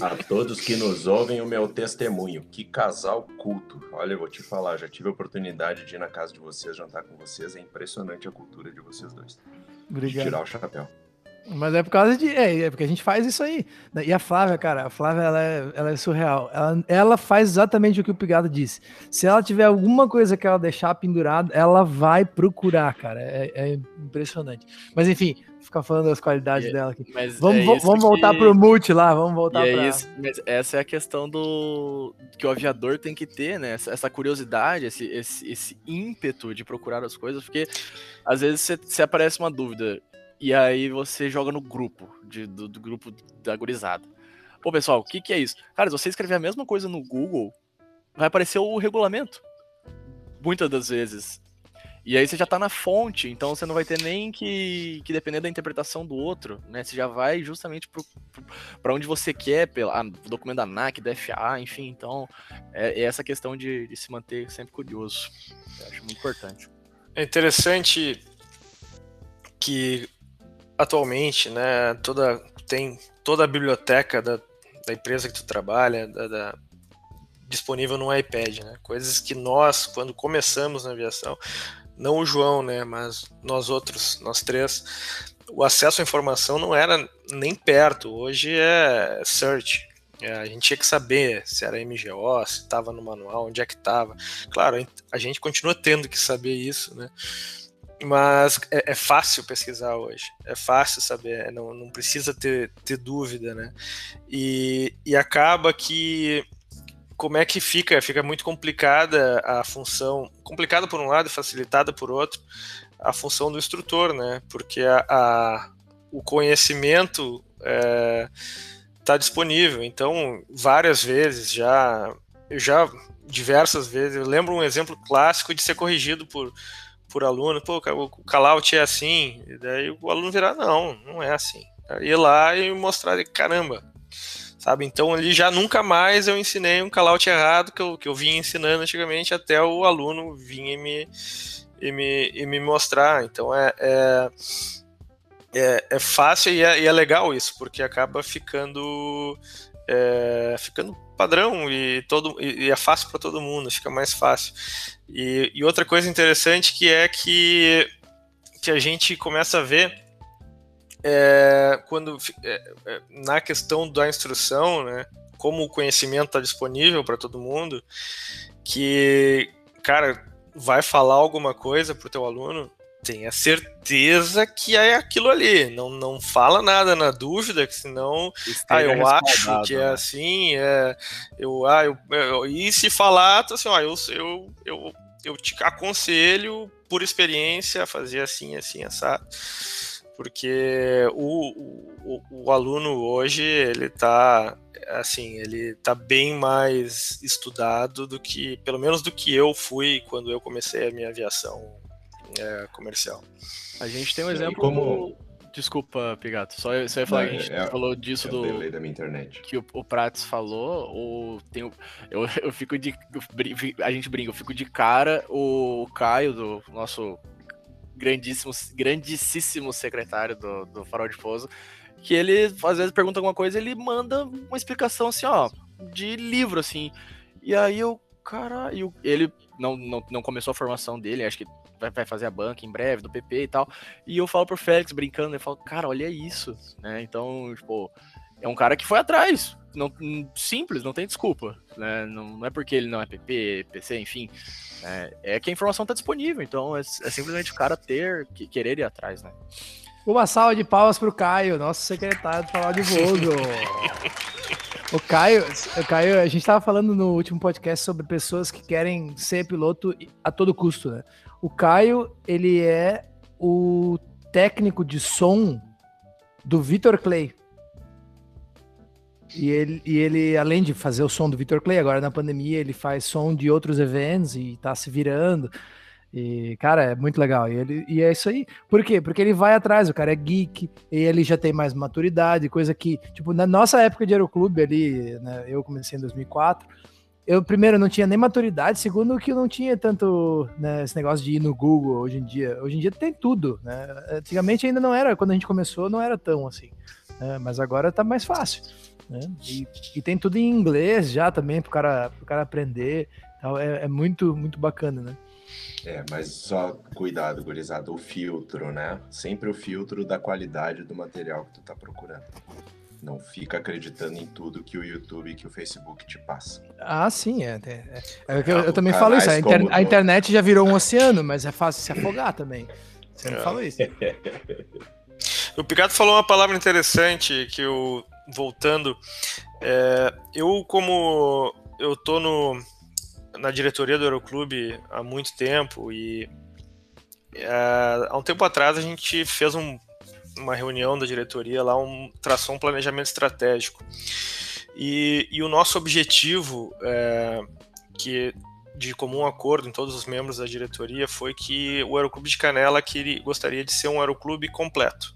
S4: A todos que nos ouvem, o meu testemunho. Que casal culto. Olha, eu vou te falar, já tive a oportunidade de ir na casa de vocês, jantar com vocês. É impressionante a cultura de vocês dois.
S1: Obrigado.
S4: De tirar o chapéu.
S1: Mas é por causa de. É, é, porque a gente faz isso aí. E a Flávia, cara, a Flávia ela é, ela é surreal. Ela, ela faz exatamente o que o Pigado disse. Se ela tiver alguma coisa que ela deixar pendurada, ela vai procurar, cara. É, é impressionante. Mas enfim, ficar falando das qualidades é, dela aqui. vamos é vamos voltar que... pro multi lá, vamos voltar
S2: e
S1: pra...
S2: É isso, mas essa é a questão do que o aviador tem que ter, né? Essa, essa curiosidade, esse, esse, esse ímpeto de procurar as coisas, porque às vezes você aparece uma dúvida e aí você joga no grupo, de, do, do grupo da gurizada. Pô, pessoal, o que, que é isso? Cara, se você escrever a mesma coisa no Google, vai aparecer o regulamento. Muitas das vezes. E aí você já tá na fonte, então você não vai ter nem que, que depender da interpretação do outro, né? Você já vai justamente para onde você quer, pelo documento da ANAC, da FAA, enfim. Então, é, é essa questão de, de, se manter sempre curioso. Eu acho muito importante.
S3: É interessante que atualmente, né, toda, tem toda a biblioteca da, da empresa que tu trabalha, da, da, disponível no iPad, né? Coisas que nós, quando começamos na aviação, não o João, né, mas nós outros, nós três, o acesso à informação não era nem perto. Hoje é search. É, a gente tinha que saber se era MGO, se estava no manual, onde é que estava. Claro, a gente continua tendo que saber isso, né? Mas é, é, fácil pesquisar hoje, é fácil saber, não, não precisa ter, ter dúvida, né? E, e acaba que como é que fica? Fica muito complicada a função, complicada por um lado e facilitada por outro, a função do instrutor, né? Porque a, a o conhecimento está é, disponível. Então, várias vezes já, já diversas vezes, eu lembro um exemplo clássico de ser corrigido por por aluno, pô, o callout é assim, e daí o aluno virar, não, não é assim. Ir lá e mostrar, caramba, sabe? Então ali já nunca mais eu ensinei um callout errado que eu, que eu vinha ensinando antigamente até o aluno e me, e me, e me mostrar. Então é, é, é, é fácil e é, e é legal isso, porque acaba ficando é, ficando padrão e, todo, e, é fácil para todo mundo, fica mais fácil. E, e, outra coisa interessante que é que, que a gente começa a ver é, quando é, é na questão da instrução, né, como o conhecimento está disponível para todo mundo, que, cara, vai falar alguma coisa para o teu aluno, tenha certeza que é aquilo ali. Não, não fala nada na dúvida, que senão. ah, eu acho que é né? assim, é, eu, ah, eu, eu, e se falar, assim, ó, eu, eu, eu, eu te aconselho, por experiência, a fazer assim, assim, assado. Porque o, o, o aluno hoje, ele tá assim, ele tá bem mais estudado do que, pelo menos do que eu fui quando eu comecei a minha aviação é, comercial.
S2: A gente tem um exemplo. Como... Desculpa, Pigato. Só, só ia falar Não, que a gente é, falou disso é do.
S4: da minha internet.
S2: Que o, o Prates falou. O, tem, eu, eu fico de. a gente brinca, eu fico de cara. O Caio, do nosso grandíssimo, grandíssimo secretário do, do Farol de Pouso, que ele às vezes pergunta alguma coisa ele manda uma explicação assim, ó, de livro, assim. E aí eu, cara, ele não, não, não começou a formação dele, acho que vai fazer a banca em breve, do PP e tal. E eu falo pro Félix brincando, eu falo, cara, olha isso, né? Então, tipo, é um cara que foi atrás. Não, simples, não tem desculpa. Né? Não, não, é porque ele não é PP, PC, enfim. É, é que a informação está disponível. Então é, é, simplesmente o cara ter, que, querer ir atrás, né?
S1: Uma salva de palmas pro Caio, nosso secretário de falar de voo. O Caio, o Caio, a gente estava falando no último podcast sobre pessoas que querem ser piloto a todo custo, né? O Caio, ele é o técnico de som do Vitor Clay. E ele, e ele, além de fazer o som do Victor Clay, agora na pandemia, ele faz som de outros eventos e tá se virando. E, cara, é muito legal. E, ele, e é isso aí. Por quê? Porque ele vai atrás, o cara é geek, e ele já tem mais maturidade, coisa que, tipo, na nossa época de Aeroclube ali, né, eu comecei em 2004, eu, primeiro, não tinha nem maturidade, segundo, que eu não tinha tanto né, esse negócio de ir no Google hoje em dia. Hoje em dia tem tudo, né? Antigamente ainda não era, quando a gente começou, não era tão assim. Né? Mas agora tá mais fácil. Né? E, e, tem tudo em inglês já também para o cara, pro cara aprender. Então é, é, muito, muito bacana, né?
S4: É, mas só cuidado, gurizada, o filtro, né? Sempre o filtro da qualidade do material que tu tá procurando. Não fica acreditando em tudo que o YouTube e que o Facebook te passa.
S1: Ah, sim, é. é, é eu, eu, também falo isso. A, inter, a, internet já virou um oceano, mas é fácil se afogar também. Você não é. falou isso.
S3: o Picato falou uma palavra interessante que eu voltando, é, eu como eu tô no, na diretoria do Aeroclube há muito tempo e é, há um tempo atrás a gente fez um, uma reunião da diretoria lá, um, traçou um planejamento estratégico. E, e o nosso objetivo, é, que de comum acordo em todos os membros da diretoria, foi que o Aeroclube de Canela queria, gostaria de ser um aeroclube completo.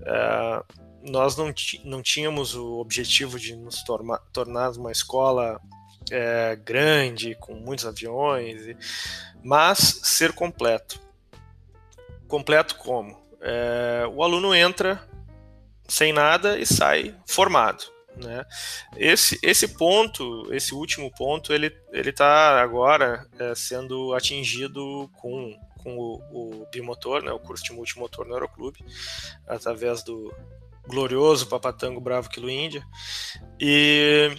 S3: É, nós não, não tínhamos o objetivo de nos tornar, tornar uma escola é, grande, com muitos aviões, mas ser completo. Completo como? É, o aluno entra sem nada e sai formado. Né? Esse, esse ponto, esse último ponto, ele está agora é, sendo atingido com, com o, o, bimotor, né, o curso de multimotor no Aeroclube, através do, glorioso Papatango Bravo Kilo Índia. E,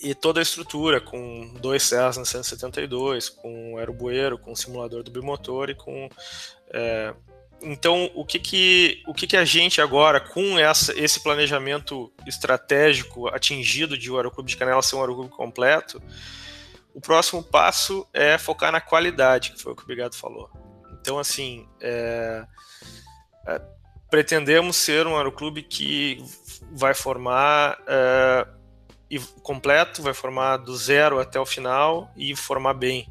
S3: e toda a estrutura, com dois Cessna 172, com aerobueiro, com simulador do bimotor e com. É, então, o que que, o que que a gente agora, com essa, esse planejamento estratégico atingido de o Aeroclube de Canela ser um aeroclube completo, o próximo passo é focar na qualidade, que foi o que o Obrigado falou. Então, assim, é, é, pretendemos ser um aeroclube que vai formar uh, e completo, vai formar do zero até o final e formar bem.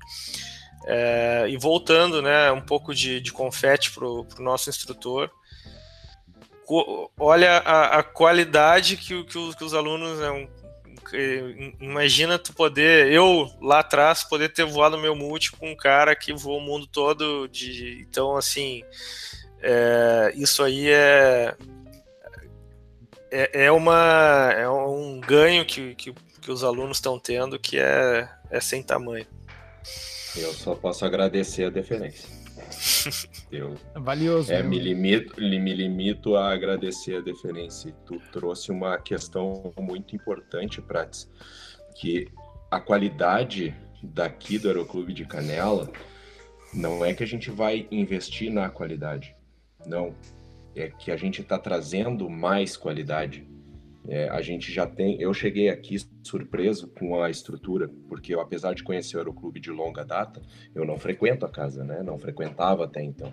S3: Uh, e voltando, né, um pouco de, de confete para o nosso instrutor. olha a, a qualidade que, que, que, os alunos. Né, imagina tu poder, eu lá atrás, poder ter voado meu multi com um cara que voou o mundo todo. De, então, assim é, isso aí é, é, é, uma, é um ganho que, que, que os alunos estão tendo que é, é sem tamanho.
S4: Eu só posso agradecer a deferência.
S1: Eu é valioso.
S4: É, me, limito, me limito a agradecer a deferência. Tu trouxe uma questão muito importante, Prates, que a qualidade daqui do Aeroclube de Canela não é que a gente vai investir na qualidade. Não. É que a gente está trazendo mais qualidade. É, a gente já tem. Eu cheguei aqui surpreso com a estrutura, porque eu, apesar de conhecer o Aeroclube de longa data, eu não frequento a casa, né? Não frequentava até então.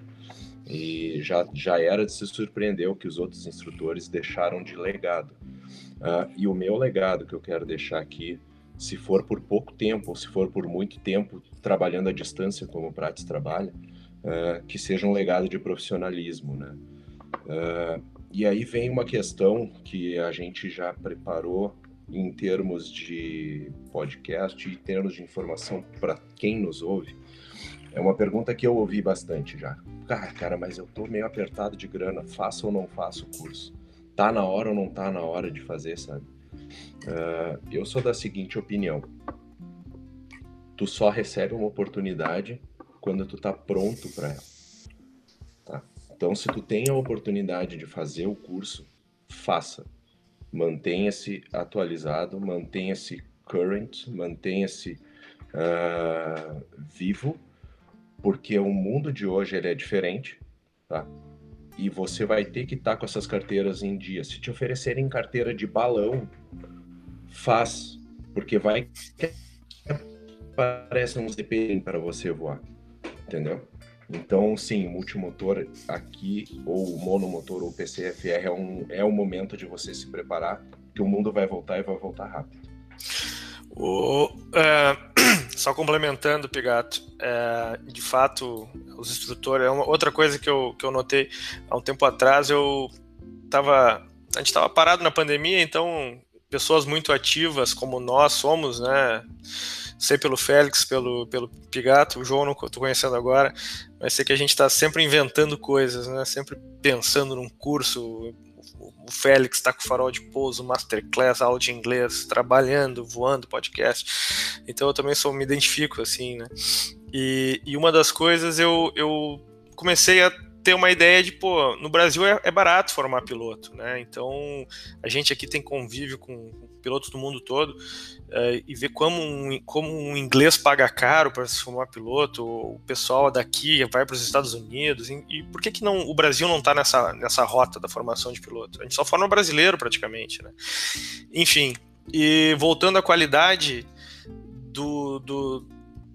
S4: E já, já era de se surpreender o que os outros instrutores deixaram de legado. Uh, e o meu legado que eu quero deixar aqui, se for por pouco tempo ou se for por muito tempo trabalhando à distância, como o Prates trabalha, uh, que seja um legado de profissionalismo, né? Uh, e aí vem uma questão que a gente já preparou em termos de podcast e termos de informação para quem nos ouve. É uma pergunta que eu ouvi bastante já. Ah, cara, mas eu tô meio apertado de grana, faço ou não faço o curso? Tá na hora ou não tá na hora de fazer, sabe? Uh, eu sou da seguinte opinião: tu só recebe uma oportunidade quando tu tá pronto para ela. Então, se tu tem a oportunidade de fazer o curso, faça. Mantenha-se atualizado, mantenha-se current, mantenha-se uh, vivo, porque o mundo de hoje ele é diferente, tá? E você vai ter que estar tá com essas carteiras em dia. Se te oferecerem carteira de balão, faz, porque vai aparece um ZP para você voar, entendeu? Então, sim, multimotor aqui, ou monomotor, ou PCFR, é um, é um momento de você se preparar, que o mundo vai voltar e vai voltar rápido.
S3: O, uh, só complementando, Pigato, uh, de fato, os instrutores, é uma, outra coisa que eu, que eu notei há um tempo atrás, eu tava, a gente estava parado na pandemia, então pessoas muito ativas como nós somos, né, sei pelo Félix, pelo, pelo Pigato, o João não estou conhecendo agora, mas sei que a gente está sempre inventando coisas, né? Sempre pensando num curso. O Félix está com farol de pouso, masterclass, aula de inglês, trabalhando, voando, podcast. Então eu também sou, me identifico assim, né? E, e uma das coisas eu, eu comecei a ter uma ideia de, pô, no Brasil é, é, barato formar piloto, né? Então a gente aqui tem convívio com pilotos do mundo todo uh, e ver como um, como um inglês paga caro para se formar piloto, o pessoal daqui vai para os Estados Unidos, e, e, por que, que não, o Brasil não está nessa, nessa rota da formação de piloto? A gente só forma brasileiro praticamente, né? Enfim, e voltando à qualidade do, do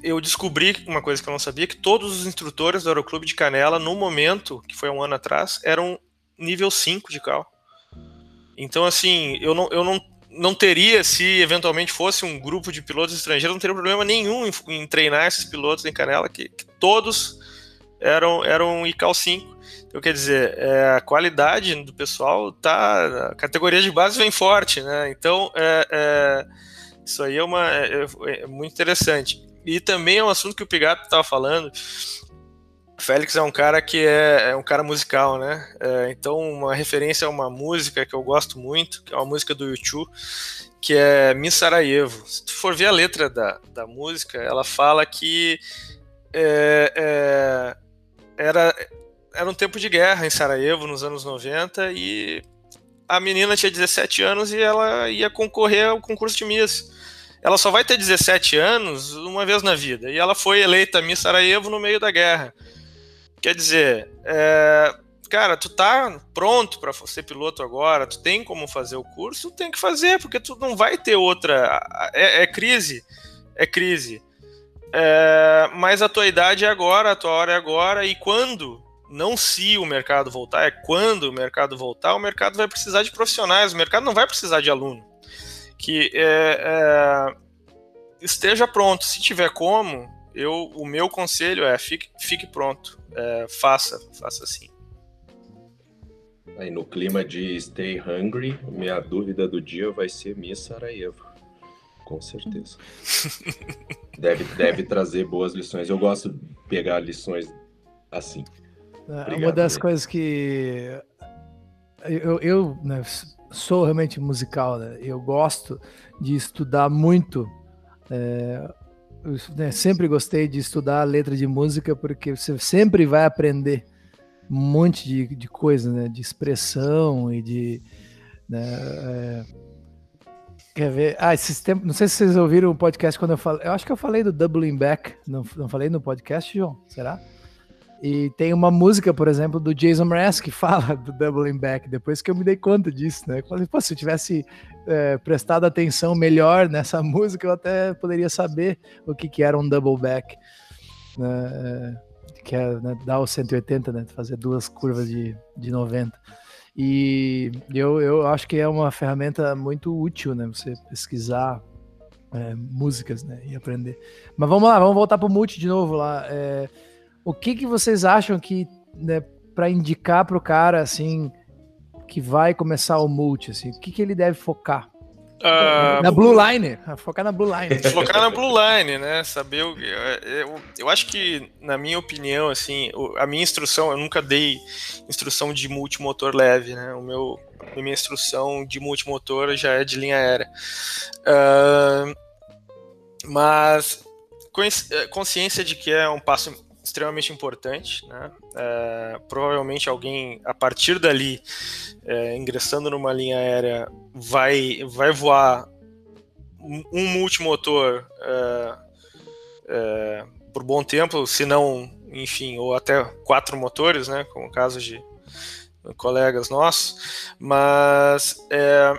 S3: eu descobri uma coisa que eu não sabia, que todos os instrutores do Aeroclube de Canela, no momento, que foi um ano atrás, eram nível 5 de cal. Então, assim, eu não, eu não, não teria, se eventualmente fosse um grupo de pilotos estrangeiros, não teria problema nenhum em, em treinar esses pilotos em Canela, que, que todos eram, eram ICAL 5. Então, quer dizer, é, a qualidade do pessoal tá. A categoria de base vem forte, né? Então, é, é, isso aí é, uma, é, é muito interessante. E também é um assunto que o Pigato estava falando. Félix é um cara que é, é um cara musical, né? É, então, uma referência a uma música que eu gosto muito, que é uma música do YouTube, que é Miss Sarajevo. Se tu for ver a letra da, da música, ela fala que é, é era, era um tempo de guerra em Sarajevo, nos anos 90, e a menina tinha 17 anos e ela ia concorrer ao concurso de Miss ela só vai ter 17 anos uma vez na vida. E ela foi eleita Miss Sarajevo no meio da guerra. Quer dizer, é, cara, tu tá pronto para ser piloto agora, tu tem como fazer o curso, tem que fazer, porque tu não vai ter outra. É, é crise, é crise. É, mas a tua idade é agora, a tua hora é agora, e quando, não se o mercado voltar, é quando o mercado voltar, o mercado vai precisar de profissionais, o mercado não vai precisar de aluno que é, é, esteja pronto. Se tiver como, eu, o meu conselho é fique, fique pronto, é, faça, faça assim.
S4: Aí no clima de Stay Hungry, minha dúvida do dia vai ser Miss Sarajevo. Com certeza. deve, deve trazer boas lições. Eu gosto de pegar lições assim.
S1: É, Obrigado, uma das coisas que eu, eu né, sou realmente musical, né? Eu gosto de estudar muito. É, né, sempre gostei de estudar letra de música porque você sempre vai aprender um monte de, de coisa, né? De expressão e de. Né, é, quer ver? Ah, esses tempos. Não sei se vocês ouviram o podcast quando eu falei. Eu acho que eu falei do Doubling Back. Não, não falei no podcast, João? Será? E tem uma música, por exemplo, do Jason Mraz que fala do Doubling Back, depois que eu me dei conta disso, né? Eu falei, pô, se eu tivesse é, prestado atenção melhor nessa música, eu até poderia saber o que, que era um double back. Né? É, que é né, dar o 180, né? Fazer duas curvas de, de 90. E eu, eu acho que é uma ferramenta muito útil, né? Você pesquisar é, músicas, né? E aprender. Mas vamos lá, vamos voltar pro multi de novo lá. É, o que, que vocês acham que, né, para indicar para o cara, assim, que vai começar o multi, assim, o que, que ele deve focar? Uh, na Blue Line, focar na Blue Line.
S3: Focar na Blue Line, né? Saber o. Eu, eu acho que, na minha opinião, assim, a minha instrução, eu nunca dei instrução de multimotor leve, né? O meu, a minha instrução de multimotor já é de linha aérea. Uh, mas consciência de que é um passo extremamente importante, né? É, provavelmente alguém a partir dali, é, ingressando numa linha aérea, vai vai voar um multimotor é, é, por bom tempo, se não, enfim, ou até quatro motores, né? Como o caso de colegas nossos, mas é,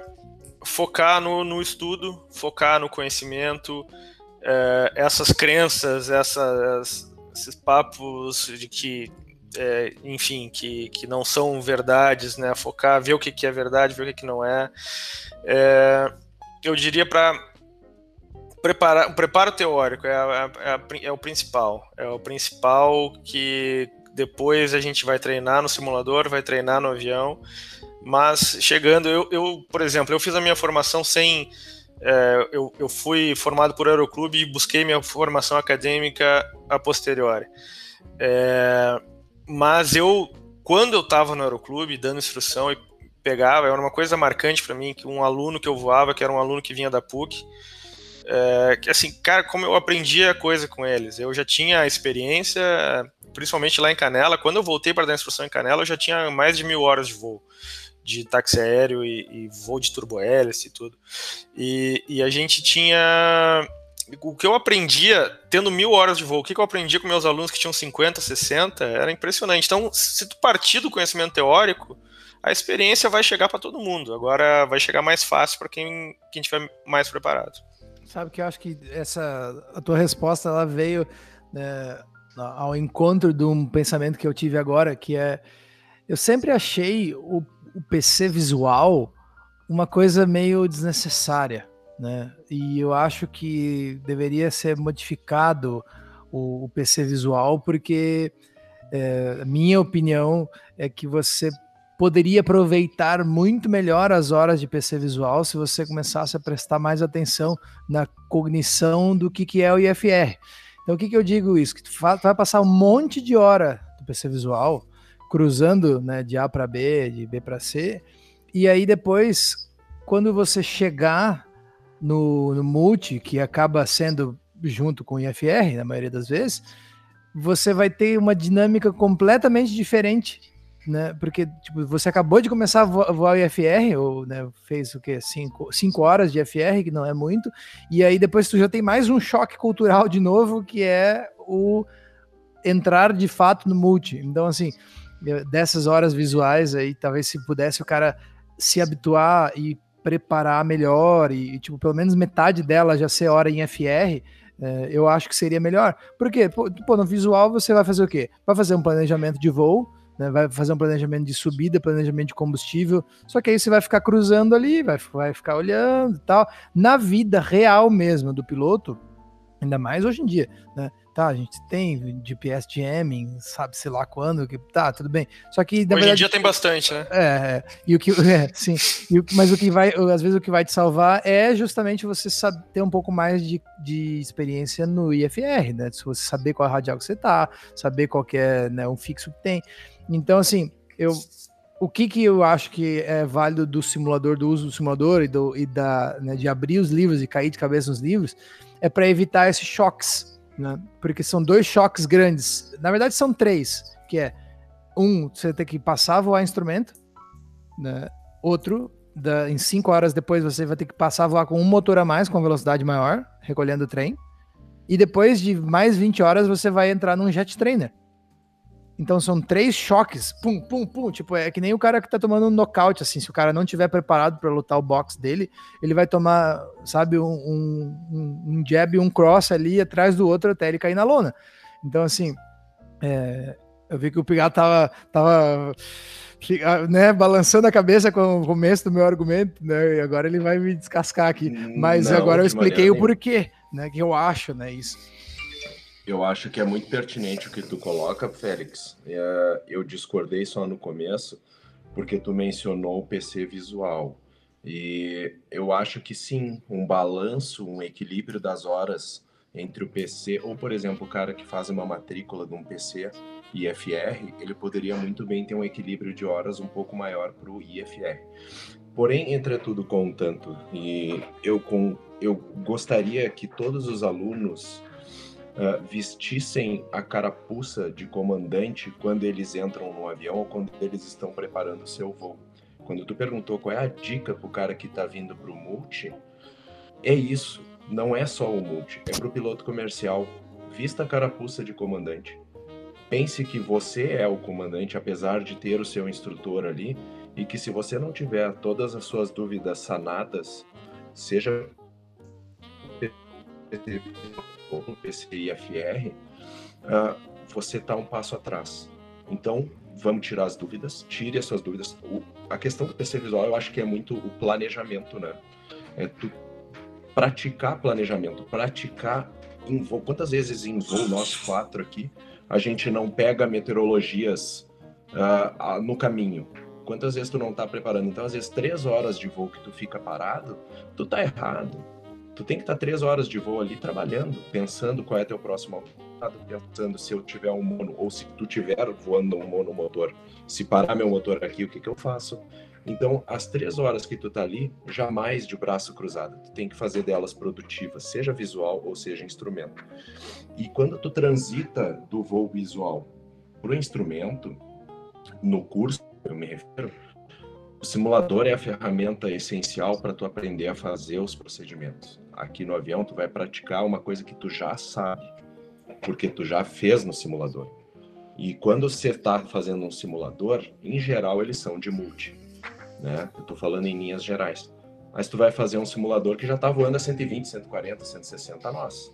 S3: focar no, no, estudo, focar no conhecimento, é, essas crenças, essas, esses papos de que, é, enfim, que, que não são verdades, né? Focar, ver o que, que é verdade, ver o que, que não é. é eu diria para preparar, o preparo teórico é, é, é, é o principal. É o principal que depois a gente vai treinar no simulador, vai treinar no avião. Mas chegando, eu, eu por exemplo, eu fiz a minha formação sem. É, eu, eu fui formado por Aeroclube e busquei minha formação acadêmica a posteriori. É, mas eu, quando eu estava no Aeroclube dando instrução e pegava, era uma coisa marcante para mim que um aluno que eu voava, que era um aluno que vinha da PUC, é, que assim, cara, como eu aprendi a coisa com eles. Eu já tinha experiência, principalmente lá em Canela. Quando eu voltei para dar instrução em Canela, eu já tinha mais de mil horas de voo de táxi aéreo e, e voo de turbohélice e tudo. E, e, a gente tinha. O que eu aprendia, tendo mil horas de voo, o que eu aprendia com meus alunos que tinham 50, 60, era impressionante. Então, se tu partir do conhecimento teórico, a experiência vai chegar para todo mundo. Agora vai chegar mais fácil para quem, quem tiver mais preparado.
S1: Sabe que eu acho que essa a tua resposta ela veio né, ao encontro de um pensamento que eu tive agora, que é eu sempre achei o, o PC visual uma coisa meio desnecessária, né? E eu acho que deveria ser modificado o, o PC visual, porque é, minha opinião é que você poderia aproveitar muito melhor as horas de PC visual se você começasse a prestar mais atenção na cognição do que, que é o IFR. Então, o que, que eu digo isso? Que tu vai passar um monte de hora do PC visual cruzando né, de A para B, de B para C, e aí depois, quando você chegar no, no multi, que acaba sendo junto com o IFR, na maioria das vezes, você vai ter uma dinâmica completamente diferente né? Porque tipo, você acabou de começar a voar IFR, ou né, fez o quê? Cinco, cinco horas de IFR, que não é muito, e aí depois tu já tem mais um choque cultural de novo, que é o entrar de fato no multi. Então, assim, dessas horas visuais aí, talvez se pudesse o cara se habituar e preparar melhor, e, tipo, pelo menos metade dela já ser hora em FR, é, eu acho que seria melhor. Porque, pô, no visual você vai fazer o quê? Vai fazer um planejamento de voo, né, vai fazer um planejamento de subida, planejamento de combustível, só que aí você vai ficar cruzando ali, vai, vai ficar olhando e tal. Na vida real mesmo do piloto, ainda mais hoje em dia, né? Tá, a gente tem GPS jamming, sabe sei lá quando, que tá, tudo bem. Só que
S3: hoje verdade, em dia tem bastante, né?
S1: É, é e o que, é, sim. O, mas o que vai, às vezes o que vai te salvar é justamente você saber, ter um pouco mais de, de experiência no IFR, né? Se você saber qual radial que você tá, saber qual que é né, um fixo que tem. Então, assim, eu, o que, que eu acho que é válido do simulador, do uso do simulador e, do, e da, né, de abrir os livros e cair de cabeça nos livros, é para evitar esses choques, né? Porque são dois choques grandes. Na verdade, são três, que é um, você tem que passar a voar instrumento, né? Outro, da, em cinco horas depois você vai ter que passar a voar com um motor a mais, com velocidade maior, recolhendo o trem. E depois de mais 20 horas você vai entrar num jet trainer. Então são três choques, pum, pum, pum. Tipo, é que nem o cara que tá tomando um nocaute, assim. Se o cara não tiver preparado para lutar o box dele, ele vai tomar, sabe, um, um, um jab e um cross ali atrás do outro até ele cair na lona. Então, assim, é, eu vi que o Pigato tava, tava né, balançando a cabeça com o começo do meu argumento, né? E agora ele vai me descascar aqui. Hum, Mas não, agora eu expliquei o porquê, né? Que eu acho, né? Isso.
S4: Eu acho que é muito pertinente o que tu coloca, Félix. É, eu discordei só no começo, porque tu mencionou o PC visual. E eu acho que sim, um balanço, um equilíbrio das horas entre o PC, ou por exemplo, o cara que faz uma matrícula de um PC IFR, ele poderia muito bem ter um equilíbrio de horas um pouco maior para o IFR. Porém, entretudo, contanto, e eu, com, eu gostaria que todos os alunos uh, vestissem a carapuça de comandante quando eles entram no avião ou quando eles estão preparando o seu voo. Quando tu perguntou qual é a dica para o cara que está vindo para o multi, é isso. Não é só o multi, é para o piloto comercial. Vista a carapuça de comandante. Pense que você é o comandante, apesar de ter o seu instrutor ali, e que se você não tiver todas as suas dúvidas sanadas, seja no PCI-FR, uh, você está um passo atrás. Então, vamos tirar as dúvidas, tire as suas dúvidas. O, a questão do PC visual, eu acho que é muito o planejamento, né? É tu praticar planejamento, praticar em voo. Quantas vezes em voo, nós quatro aqui, a gente não pega meteorologias uh, no caminho? Quantas vezes tu não tá preparando? Então, às vezes, três horas de voo que tu fica parado, tu tá errado tu tem que estar três horas de voo ali trabalhando, pensando qual é teu próximo alçado, pensando se eu tiver um mono, ou se tu tiver voando um monomotor, se parar meu motor aqui, o que, que eu faço? Então, as três horas que tu tá ali, jamais de braço cruzado. Tu tem que fazer delas produtivas, seja visual ou seja instrumento. E quando tu transita do voo visual para o instrumento, no curso, eu me refiro, o simulador é a ferramenta essencial para tu aprender a fazer os procedimentos aqui no avião, tu vai praticar uma coisa que tu já sabe, porque tu já fez no simulador. E quando você está fazendo um simulador, em geral eles são de multi, né? Eu estou falando em linhas gerais. Mas tu vai fazer um simulador que já está voando a 120, 140, 160 nós.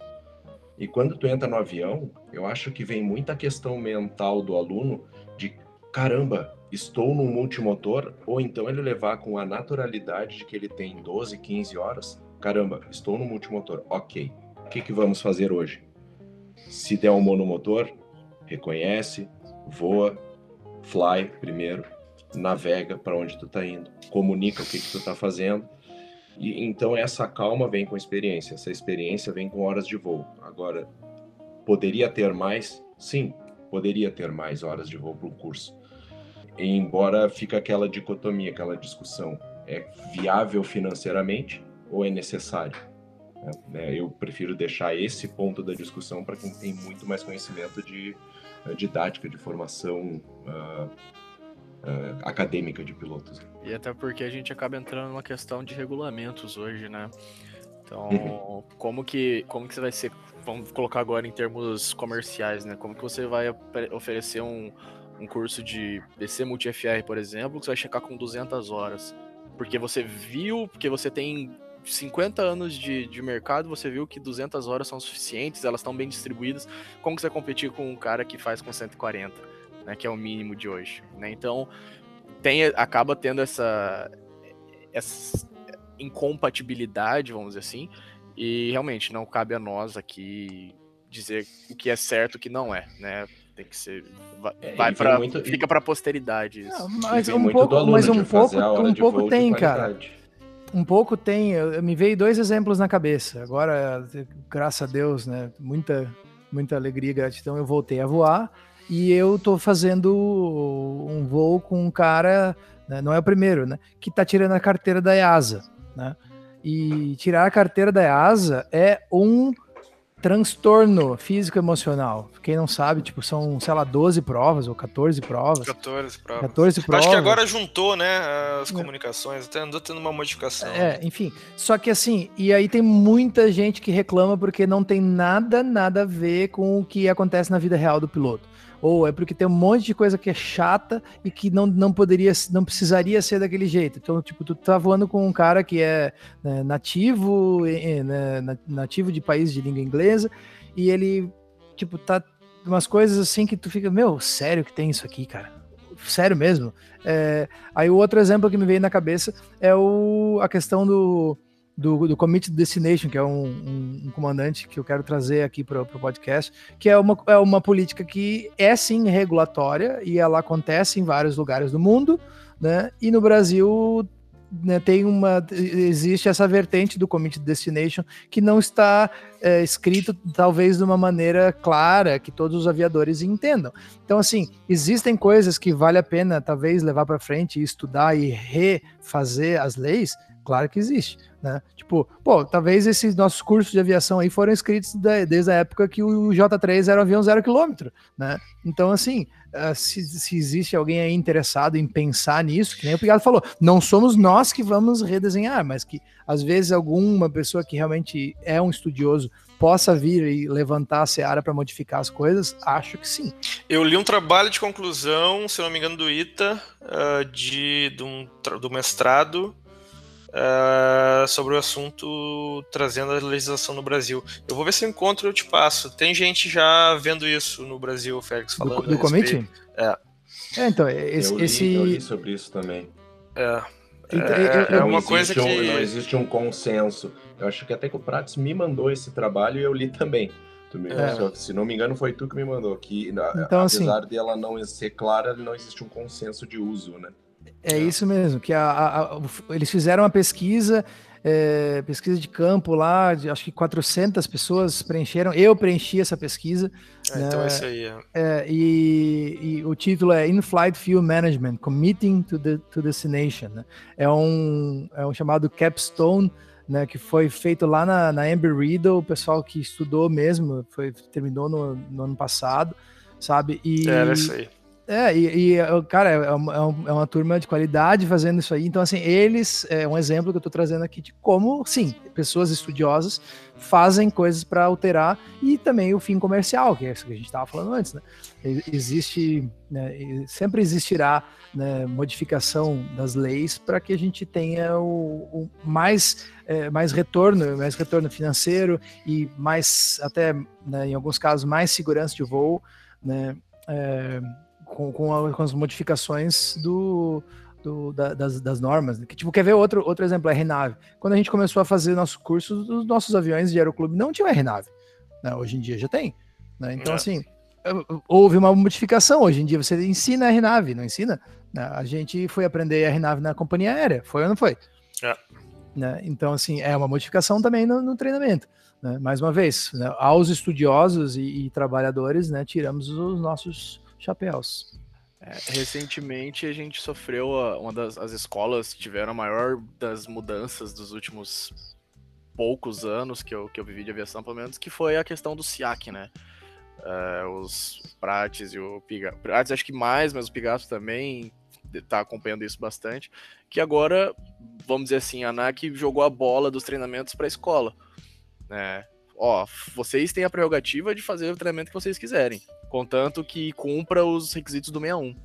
S4: E quando tu entra no avião, eu acho que vem muita questão mental do aluno de caramba, estou num multimotor, ou então ele levar com a naturalidade de que ele tem 12, 15 horas Caramba, estou no multimotor. Ok. O que, que vamos fazer hoje? Se der um monomotor, reconhece, voa, fly primeiro, navega para onde tu está indo, comunica o que, que tu está fazendo. E então essa calma vem com experiência, essa experiência vem com horas de voo. Agora, poderia ter mais? Sim, poderia ter mais horas de voo para o curso. Embora fica aquela dicotomia, aquela discussão, é viável financeiramente? Ou é necessário? É, eu prefiro deixar esse ponto da discussão para quem tem muito mais conhecimento de uh, didática, de formação uh, uh, acadêmica de pilotos.
S2: E até porque a gente acaba entrando numa questão de regulamentos hoje, né? Então, uhum. como que como que você vai ser, vamos colocar agora em termos comerciais, né? Como que você vai oferecer um, um curso de BC Multi-FR, por exemplo, que você vai checar com 200 horas? Porque você viu, porque você tem 50 anos de, de mercado, você viu que 200 horas são suficientes, elas estão bem distribuídas. Como que você vai competir com um cara que faz com 140, né, que é o mínimo de hoje? Né? Então, tem, acaba tendo essa, essa incompatibilidade, vamos dizer assim, e realmente não cabe a nós aqui dizer o que é certo e o que não é, né? Tem que ser vai, é, vai para muito... fica para posteridade isso. Não,
S1: mas, um pouco, mas um pouco, um pouco tem, cara um pouco tem, eu, me veio dois exemplos na cabeça. Agora, graças a Deus, né, muita muita alegria e gratidão, eu voltei a voar e eu tô fazendo um voo com um cara, né, não é o primeiro, né, que tá tirando a carteira da EASA, né? E tirar a carteira da EASA é um transtorno físico-emocional. Quem não sabe, tipo, são, sei lá, 12 provas ou 14 provas.
S3: 14 provas.
S1: 14 provas.
S3: Acho que agora juntou, né, as é. comunicações, até andou tendo uma modificação.
S1: É, enfim. Só que assim, e aí tem muita gente que reclama porque não tem nada, nada a ver com o que acontece na vida real do piloto ou é porque tem um monte de coisa que é chata e que não, não poderia, não precisaria ser daquele jeito. Então, tipo, tu tá voando com um cara que é né, nativo, né, nativo de país de língua inglesa, e ele, tipo, tá umas coisas assim que tu fica, meu, sério que tem isso aqui, cara? Sério mesmo? É, aí o outro exemplo que me veio na cabeça é o, a questão do do, do Committee Destination, que é um, um, um, comandante que eu quero trazer aqui para o podcast, que é uma, é uma política que é sim regulatória e ela acontece em vários lugares do mundo, né? E no Brasil né, tem uma existe essa vertente do Committee Destination que não está é, escrito talvez de uma maneira clara que todos os aviadores entendam. Então assim existem coisas que vale a pena talvez levar para frente, estudar e refazer as leis Claro que existe, né? Tipo, pô, talvez esses nossos cursos de aviação aí foram escritos da, desde a época que o J3 era um avião zero quilômetro, né? Então, assim, uh, se, se, existe alguém aí interessado em pensar nisso, que nem o Pigado falou, não somos nós que vamos redesenhar, mas que às vezes alguma pessoa que realmente é um estudioso possa vir e levantar a seara para modificar as coisas, acho que sim.
S3: Eu li um trabalho de conclusão, se não me engano, do ITA, uh, de, de um, do mestrado, Uh, sobre o assunto trazendo a legislação no Brasil. Eu vou ver se eu encontro e eu te passo. Tem gente já vendo isso no Brasil, Félix, falando.
S1: Do, do comitê?
S3: É.
S1: é. então, esse.
S4: Eu li,
S1: esse...
S4: eu li sobre isso também.
S3: É. Então, é, é, é uma coisa que.
S4: Um, não existe um consenso. Eu acho que até que o Prates me mandou esse trabalho e eu li também. Me, é. se, não me engano, foi tu que me mandou. Que, então, assim apesar assim, de ela não ser clara, não existe um consenso de uso, né?
S1: É isso mesmo, que a, a, a, eles fizeram uma pesquisa, é, pesquisa de campo lá, de, acho que 400 pessoas preencheram, eu preenchi essa pesquisa.
S3: É, né, então é isso aí. É.
S1: é. e, e, o título é In-Flight Fuel Management, Committing to, the, to Destination. Né? É, um, é um chamado capstone, né, que foi feito lá na, na Amber Riddle, o pessoal que estudou mesmo, foi, terminou no, no ano passado, sabe?
S3: E, é, era isso aí.
S1: É, e, e cara, é, é uma, é uma turma de qualidade fazendo isso aí. Então, assim, eles, é um exemplo que eu estou trazendo aqui de como, sim, pessoas estudiosas fazem coisas para alterar e também o fim comercial, que é isso que a gente estava falando antes, né? Existe, né, sempre existirá né, modificação das leis para que a gente tenha o, o mais, é, mais retorno, mais retorno financeiro e mais, até, né, em alguns casos, mais segurança de voo, né? É, com, com, a, com as modificações do, do, da, das, das, normas. Né? Que, tipo, quer ver outro, outro exemplo? É RNAV. Quando a gente começou a fazer nosso curso, os nossos aviões de aeroclube não tinham RNAV. Né? Hoje em dia já tem. Né? Então, é. assim, houve uma modificação. Hoje em dia você ensina RNAV, não ensina? Né? A gente foi aprender RNAV na companhia aérea, foi ou não foi? É. Né? Então, assim, é uma modificação também no, no treinamento. Né? Mais uma vez, né? aos estudiosos e, e trabalhadores, né, tiramos os nossos chapéus.
S2: É, recentemente a gente sofreu uma das as escolas tiveram a maior das mudanças dos últimos poucos anos que eu, que eu vivi de aviação, pelo menos, que foi a questão do SIAC, né? Uh, os Prates e o Pigato. Prates acho que mais, mas o Pigato também tá acompanhando isso bastante. Que agora, vamos dizer assim, a ANAC jogou a bola dos treinamentos para a escola. Né? Ó, vocês têm a prerrogativa de fazer o treinamento que vocês quiserem contanto que cumpra os requisitos do 61.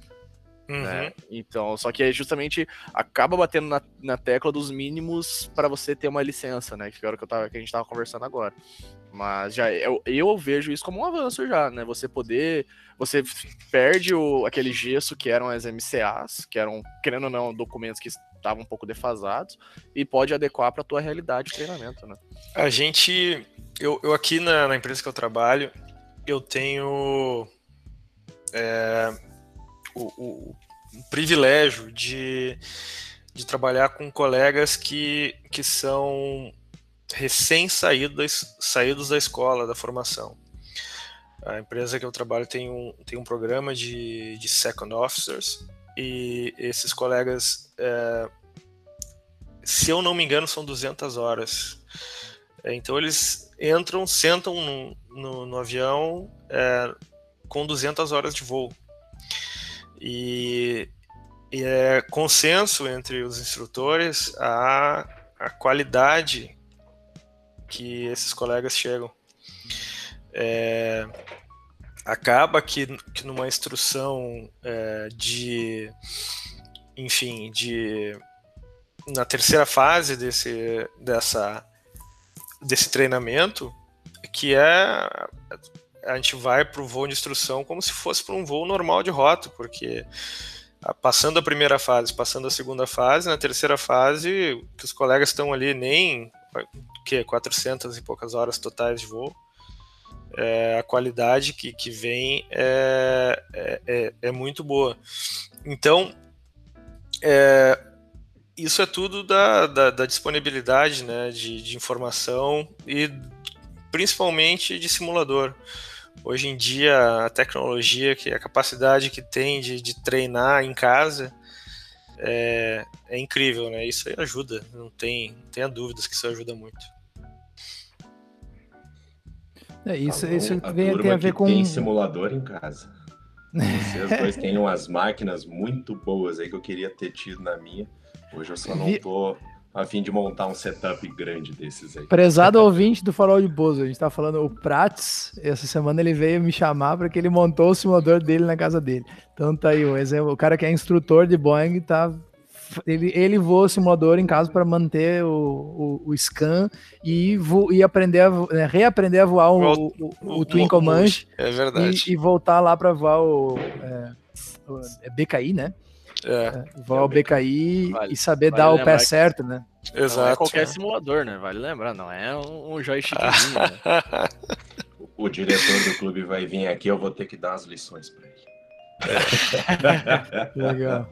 S2: Uhum. Né? Então, só que é justamente acaba batendo na, na tecla dos mínimos para você ter uma licença, né? Que era o que, eu tava, que a gente estava conversando agora. Mas já eu, eu vejo isso como um avanço já, né? Você poder. Você perde o, aquele gesso que eram as MCAs, que eram, querendo ou não, documentos que estavam um pouco defasados, e pode adequar para a tua realidade de treinamento, né?
S3: A gente. Eu, eu aqui na, na empresa que eu trabalho, eu tenho é, o, o, o, privilégio de, de trabalhar com colegas que, que são recém-saídos saídos da escola, da formação. A empresa que eu trabalho tem um, tem um programa de, de second officers e esses colegas, é, se eu não me engano, são 200 horas. É, então eles entram, sentam no, no, no avião é, com 200 horas de voo. E, e, é consenso entre os instrutores a, a qualidade que esses colegas chegam. É, acaba que, que numa instrução é, de, enfim, de na terceira fase desse, dessa desse treinamento, que é a gente vai para o voo de instrução como se fosse para um voo normal de rota, porque passando a primeira fase, passando a segunda fase, na terceira fase, que os colegas estão ali nem que 400 e poucas horas totais de voo, é, a qualidade que, que vem é, é, é, é muito boa. Então, é, isso é tudo da, da, da disponibilidade né, de, de, informação e principalmente de simulador. Hoje em dia, a tecnologia, que a capacidade que tem de, de treinar em casa, é, é incrível, né? Isso ajuda, não tem, não tenha dúvidas que isso ajuda muito.
S1: É, isso,
S4: Tá
S1: isso
S4: bom,
S1: tem, a ver com.
S4: Tem simulador em casa. Vocês dois têm umas máquinas muito boas aí que eu queria ter tido na minha. Hoje eu só não tô a fim de montar um setup grande desses aí.
S1: Prezado ouvinte do Farol de Bozo, a gente tá falando, o Prats, essa semana ele veio me chamar para que ele montou o simulador dele na casa dele. Então tá aí o exemplo, o cara que é instrutor de Boeing tá ele, ele voa o simulador em casa para manter o, o, o scan e, vo, e aprender a, né, reaprender a voar o, o, o, o Twin Comanche
S3: É verdade.
S1: e, e voltar lá para voar o, é, o- é BKI, né?
S3: É,
S1: Voar o BKI
S2: Vale-
S1: e saber
S2: vale
S1: dar o pé
S2: que-
S1: certo, né?
S2: Não é
S3: exato.
S2: qualquer simulador, né? Vale lembrar, não é um, joystickzinho. né?
S4: O diretor do clube vai vir aqui, eu vou ter que dar as lições pra ele.
S1: Legal.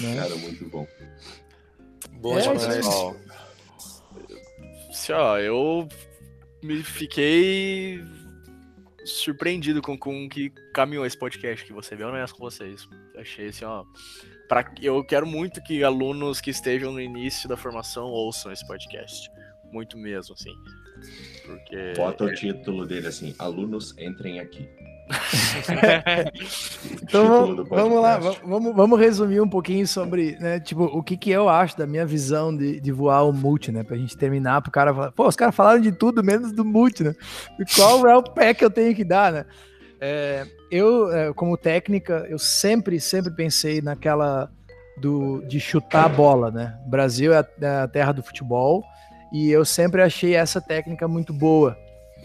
S1: Né?
S4: Cara, muito bom.
S3: Bom
S1: É,
S3: demais.
S1: isso
S2: Ó, assim, ó, eu me fiquei surpreendido com, com que caminhou esse podcast que você viu honesto com vocês. Achei assim, ó. Pra, eu quero muito que alunos que estejam no início da formação ouçam esse podcast. Muito mesmo, assim. Porque.
S4: Bota o título dele assim: alunos entrem aqui.
S1: Então vamos, vamos lá, vamos, vamos resumir um pouquinho sobre, né, tipo, o que que eu acho da minha visão de, de voar o multi, né, pra gente terminar, pro cara falar, pô, os caras falaram de tudo menos do multi, né, e qual é o pé que eu tenho que dar, né. É, eu, é, como técnica, eu sempre, sempre pensei naquela do, de chutar a bola, né, o Brasil é a, é a terra do futebol, e eu sempre achei essa técnica muito boa,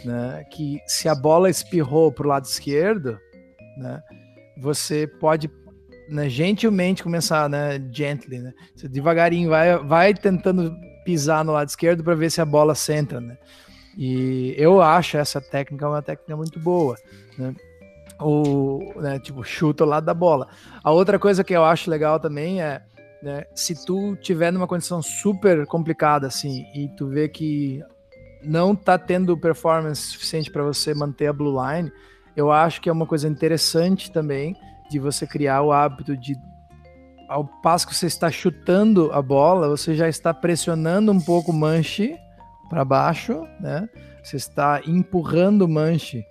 S1: né, que se a bola espirrou pro lado esquerdo, né, você pode né, gentilmente começar, né, gently, né, você devagarinho vai, vai tentando pisar no lado esquerdo para ver se a bola senta, né, e eu acho essa técnica uma técnica muito boa, né, o, né, tipo, chuta o lado da bola. A outra coisa que eu acho legal também é, né, se tu tiver numa condição super complicada, assim, e tu vê que não tá tendo performance suficiente para você manter a blue line, eu acho que é uma coisa interessante também de você criar o hábito de ao passo que você está chutando a bola, você já está pressionando um pouco o manche para baixo, né? Você está empurrando o manche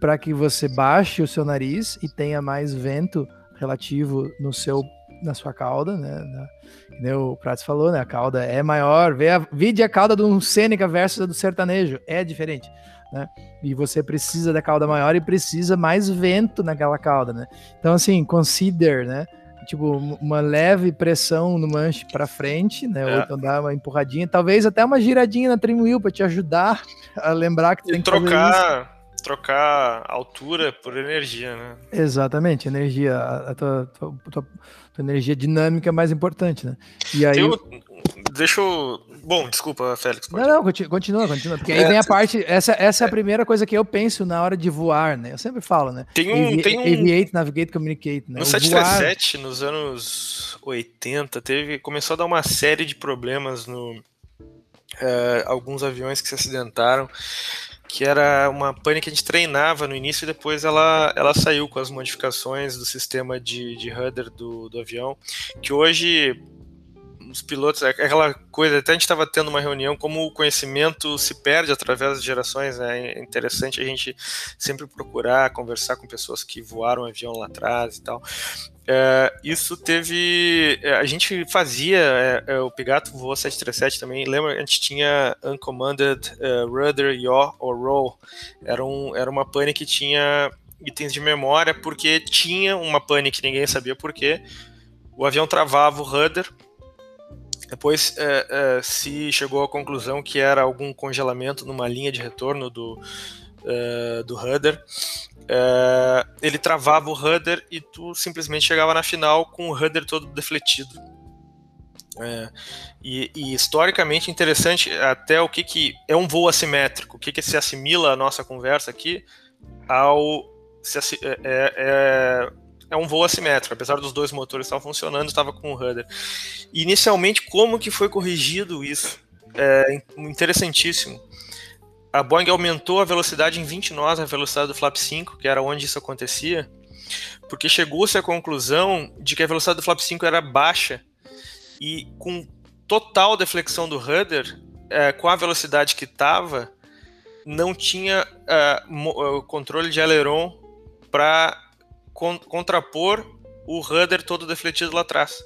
S1: para que você baixe o seu nariz e tenha mais vento relativo no seu na sua cauda, né? O Prats falou, né? A cauda é maior. Vê a, vide a cauda do Sêneca versus a do sertanejo. É diferente, né? E você precisa da cauda maior e precisa mais vento naquela cauda, né? Então, assim, consider, né? Tipo, uma leve pressão no manche para frente, né?
S3: É.
S1: Ou então dar uma empurradinha, talvez até uma giradinha na trim wheel para te ajudar a lembrar que
S3: E
S1: tem que
S3: trocar, trocar altura por energia, né?
S1: Exatamente, energia, a, tua, tua, tua- tua energia dinâmica é mais importante, né? E aí.
S3: Deixa eu. Bom, desculpa, Félix. pode-
S1: Não, não, conti- continua, continua. Porque aí
S3: É,
S1: vem a parte. Essa, essa é a primeira coisa que eu penso na hora de voar, né? Eu sempre falo, né?
S3: Tem um-
S1: Avi-
S3: tem um-
S1: Aviate, navigate, communicate, né?
S3: No
S1: O voar-
S3: 737, nos anos 80, teve, começou a dar uma série de problemas no eh, alguns aviões que se acidentaram, que era uma pane que a gente treinava no início e depois ela, ela saiu com as modificações do sistema de, de rudder do, do avião, que hoje os pilotos, é aquela coisa, até a gente estava tendo uma reunião, como o conhecimento se perde através das gerações, né? é interessante a gente sempre procurar conversar com pessoas que voaram avião lá atrás e tal. É, isso teve. é, A gente fazia. é, é, o Pigato voou 737 também. Lembra? A gente tinha Uncommanded é, Rudder, Yaw or Roll. Era, um, era uma pane que tinha itens de memória, porque tinha uma pane que ninguém sabia por quê. O avião travava o rudder. Depois é, é, se chegou à conclusão que era algum congelamento numa linha de retorno do, é, do rudder. É, ele travava o rudder e tu simplesmente chegava na final com o rudder todo defletido. É, e, e, historicamente interessante até o que, que é um voo assimétrico, o que, que se assimila a nossa conversa aqui ao se, é, é, é, um voo assimétrico, apesar dos dois motores estar funcionando, estava com o rudder. E, inicialmente, como que foi corrigido isso? É interessantíssimo a Boeing aumentou a velocidade em 20 nós, a velocidade do flap 5, que era onde isso acontecia, porque chegou-se à conclusão de que a velocidade do flap 5 era baixa e com total deflexão do rudder, é, com a velocidade que estava, não tinha uh, controle de aileron para contrapor o rudder todo defletido lá atrás.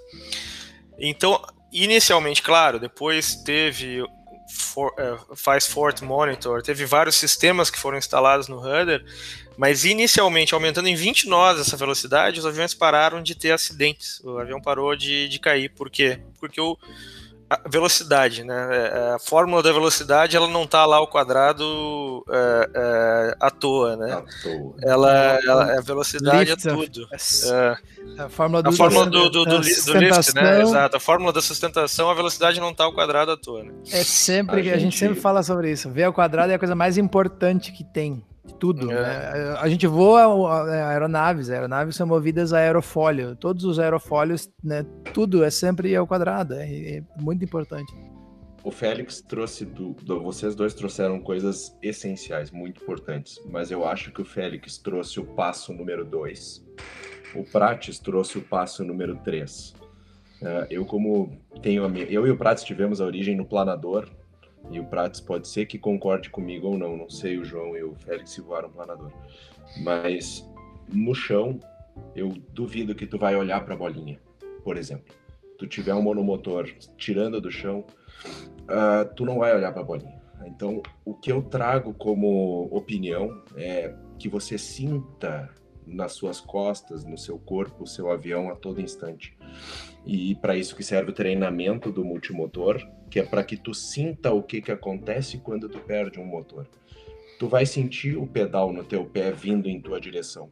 S3: Então, inicialmente, claro, depois teve for, uh, faz Fort Monitor, teve vários sistemas que foram instalados no rudder, mas inicialmente, aumentando em 20 nós essa velocidade, os aviões pararam de ter acidentes. O avião parou de, de cair. Por quê? Porque o, a velocidade, né? É, a fórmula da velocidade ela não está lá ao quadrado é, é, à toa, né? À toa. Ela, ela a velocidade lift é tudo.
S1: É, a fórmula do,
S3: a fórmula do, do, do, do lift, né? Exato. A fórmula da sustentação, a velocidade não está ao quadrado à toa. Né?
S1: É sempre a que a gente sempre fala sobre isso. Ver ao quadrado é a coisa mais importante que tem tudo. É. Né? A gente voa aeronaves, aeronaves são movidas a aerofólio. Todos os aerofólios, né, tudo é sempre ao quadrado, é, é muito importante.
S4: O Félix trouxe, do, do, vocês dois trouxeram coisas essenciais, muito importantes, mas eu acho que o Félix trouxe o passo número dois, o Prates trouxe o passo número três. Uh, eu como tenho a minha, eu e o Prates tivemos a origem no planador, e o Prates pode ser que concorde comigo ou não, não sei o João e o Félix se voaram planador. Mas no chão, eu duvido que tu vai olhar para a bolinha, por exemplo. Tu tiver um monomotor tirando do chão, uh, tu não vai olhar para a bolinha. Então, o que eu trago como opinião é que você sinta nas suas costas, no seu corpo, o seu avião a todo instante. E para isso que serve o treinamento do multimotor, que é para que tu sinta o que, que acontece quando tu perde um motor. Tu vai sentir o pedal no teu pé vindo em tua direção.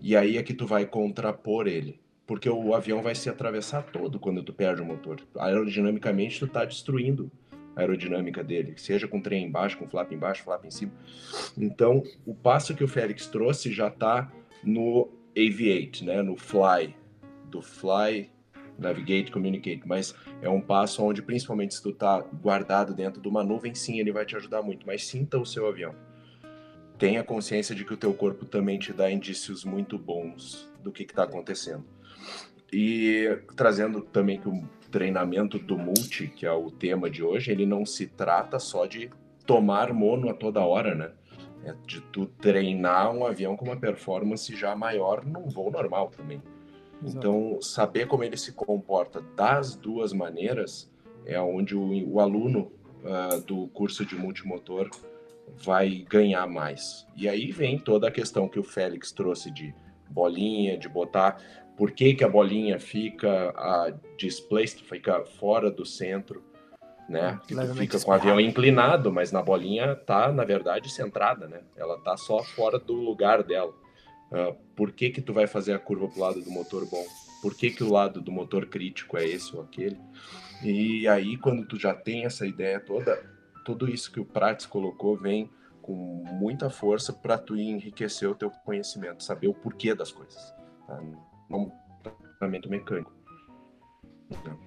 S4: E aí é que tu vai contrapor ele, porque o avião vai se atravessar todo quando tu perde o motor. Aerodinamicamente tu está destruindo a aerodinâmica dele, seja com trem embaixo, com flap embaixo, flap em cima. Então, o passo que o Félix trouxe já está no Aviate, né, no Fly, do Fly Navigate, Communicate, mas é um passo onde, principalmente se tu tá guardado dentro de uma nuvem, sim, ele vai te ajudar muito, mas sinta o seu avião. Tenha consciência de que o teu corpo também te dá indícios muito bons do que está acontecendo. E trazendo também que o treinamento do multi, que é o tema de hoje, ele não se trata só de tomar mono a toda hora, né? É de tu treinar um avião com uma performance já maior num voo normal também. Então, saber como ele se comporta das duas maneiras é onde o, o aluno uh, do curso de multimotor vai ganhar mais. E aí vem toda a questão que o Félix trouxe de bolinha, de botar por que, que a bolinha fica a displaced, fica fora do centro, né? Que fica com o avião inclinado, mas na bolinha tá, na verdade, centrada, né? Ela tá só fora do lugar dela. Uh, por que que tu vai fazer a curva pro lado do motor bom? Por que que o lado do motor crítico é esse ou aquele? E aí, quando tu já tem essa ideia toda, tudo isso que o Prates colocou vem com muita força para tu enriquecer o teu conhecimento, saber o porquê das coisas. Tá? Não tratamento mecânico. Então.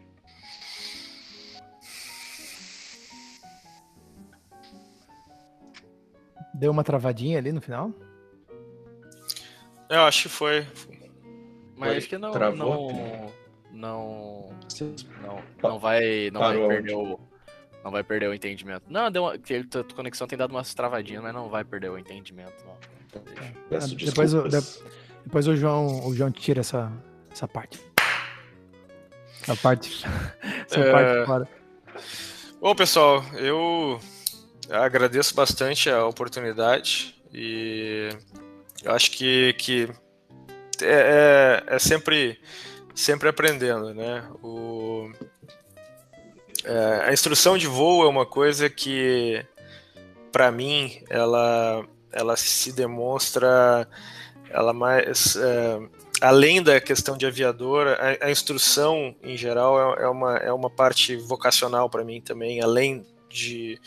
S1: Deu uma travadinha ali no final?
S3: Eu acho que foi.
S2: Mas foi. acho que não. Travou, não, não, não, não vai, não vai perder o, não vai perder o entendimento. Não, deu uma, a conexão tem dado umas travadinhas, mas não vai perder o entendimento. Não.
S1: Ah, depois, o, depois o João, o João tira essa, essa parte. A parte, essa é... parte fora.
S3: Bom, pessoal, eu agradeço bastante a oportunidade e eu acho que, que é, é, é sempre, sempre aprendendo, né? O, é, a instrução de voo é uma coisa que, para mim, ela, ela se demonstra, ela mais, é, além da questão de aviador, a, a instrução em geral é, é, uma, é uma parte vocacional para mim também, além de,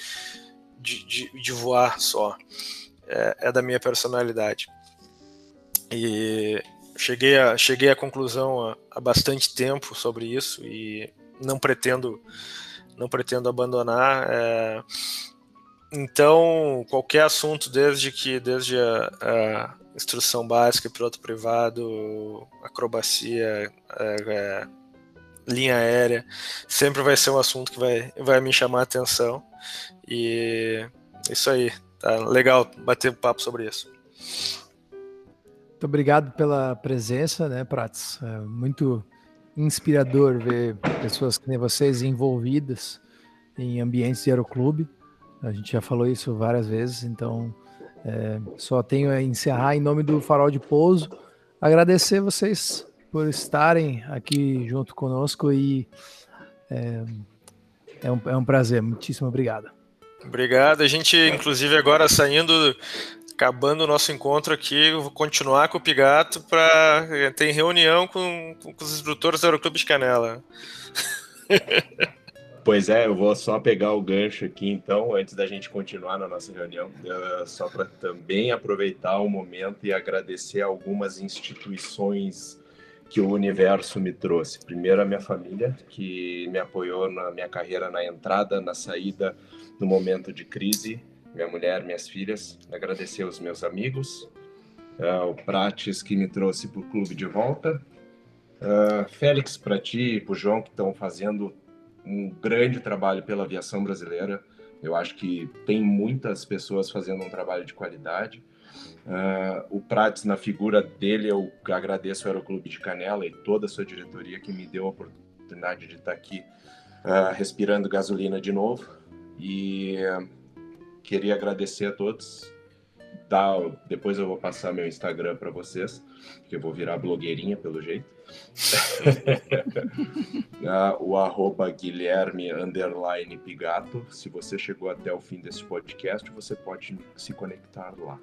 S3: de, de, de voar só. É, é, da minha personalidade. E cheguei, a, cheguei à conclusão há, há bastante tempo sobre isso e não pretendo não pretendo abandonar. É, então, qualquer assunto, desde que desde a, a instrução básica, piloto privado, acrobacia, é, é, linha aérea, sempre vai ser um assunto que vai, vai me chamar a atenção. E é isso aí, tá legal bater um papo sobre isso.
S1: Muito obrigado pela presença, né, Prats? É muito inspirador ver pessoas que nem vocês envolvidas em ambientes de aeroclube. A gente já falou isso várias vezes, então é, só tenho a encerrar em nome do Farol de Pouso. Agradecer vocês por estarem aqui junto conosco e é, é, um, é um prazer. Muitíssimo obrigado.
S3: Obrigado. A gente, inclusive, agora saindo, acabando o nosso encontro aqui, vou continuar com o Pigato para ter reunião com, com os instrutores do Aeroclube de Canela.
S4: Pois é, eu vou só pegar o gancho aqui então, antes da gente continuar na nossa reunião, uh, só para também aproveitar o momento e agradecer algumas instituições que o universo me trouxe. Primeiro, a minha família, que me apoiou na minha carreira, na entrada, na saída, no momento de crise. Minha mulher, minhas filhas. Agradecer os meus amigos. Uh, o Prates, que me trouxe para o clube de volta. Uh, Félix, para ti e para o João, que estão fazendo um grande trabalho pela aviação brasileira. Eu acho que tem muitas pessoas fazendo um trabalho de qualidade. Uh, o Prates, na figura dele, eu agradeço ao Aeroclube de Canela e toda a sua diretoria que me deu a oportunidade de estar aqui uh, respirando gasolina de novo. E uh, queria agradecer a todos. Tá, depois eu vou passar meu Instagram para vocês, que eu vou virar blogueirinha pelo jeito. o arroba Guilherme underline Pigato. Se você chegou até o fim desse podcast, você pode se conectar lá.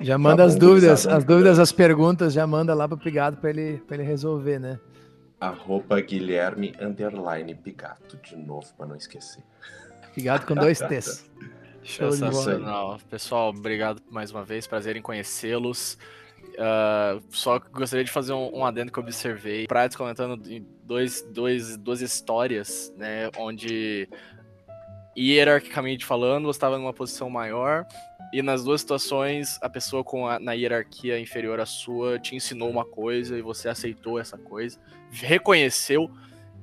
S1: Já manda tá as dúvidas, as dúvidas, as perguntas, já manda lá para o Pigato para ele, ele resolver, né?
S4: Arroba Guilherme underline Pigato, de novo, para não esquecer.
S1: Pigato com dois T's.
S2: Sensacional. Pessoal, obrigado mais uma vez. Prazer em conhecê-los. Uh, só gostaria de fazer um, um adendo que eu observei. Prates comentando dois, dois, duas histórias, né? Onde hierarquicamente falando, você estava numa posição maior e nas duas situações a pessoa com a, na hierarquia inferior à sua te ensinou uma coisa e você aceitou essa coisa, reconheceu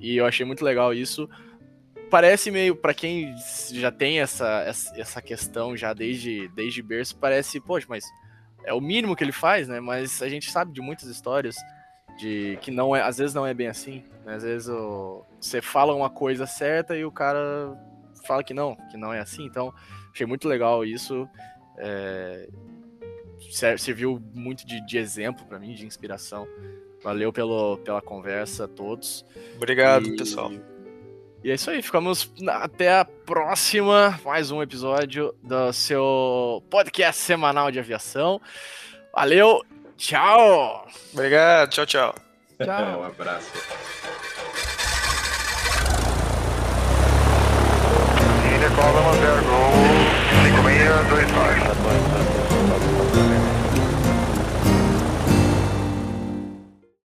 S2: e eu achei muito legal isso parece meio, para quem já tem essa, essa questão já desde, desde berço, parece, poxa, mas é o mínimo que ele faz, né? Mas a gente sabe de muitas histórias de que não é, às vezes não é bem assim, né? Às vezes o, você fala uma coisa certa e o cara fala que não, que não é assim. Então, achei muito legal isso. É, serviu muito de, de exemplo para mim, de inspiração. Valeu pelo, pela conversa a todos.
S3: Obrigado, e, pessoal.
S2: E é isso aí, ficamos até a próxima, mais um episódio do seu podcast semanal de aviação. Valeu, tchau!
S3: Obrigado, tchau, tchau.
S4: Tchau. um abraço. Ilha Cova Manzero Gol, 5629.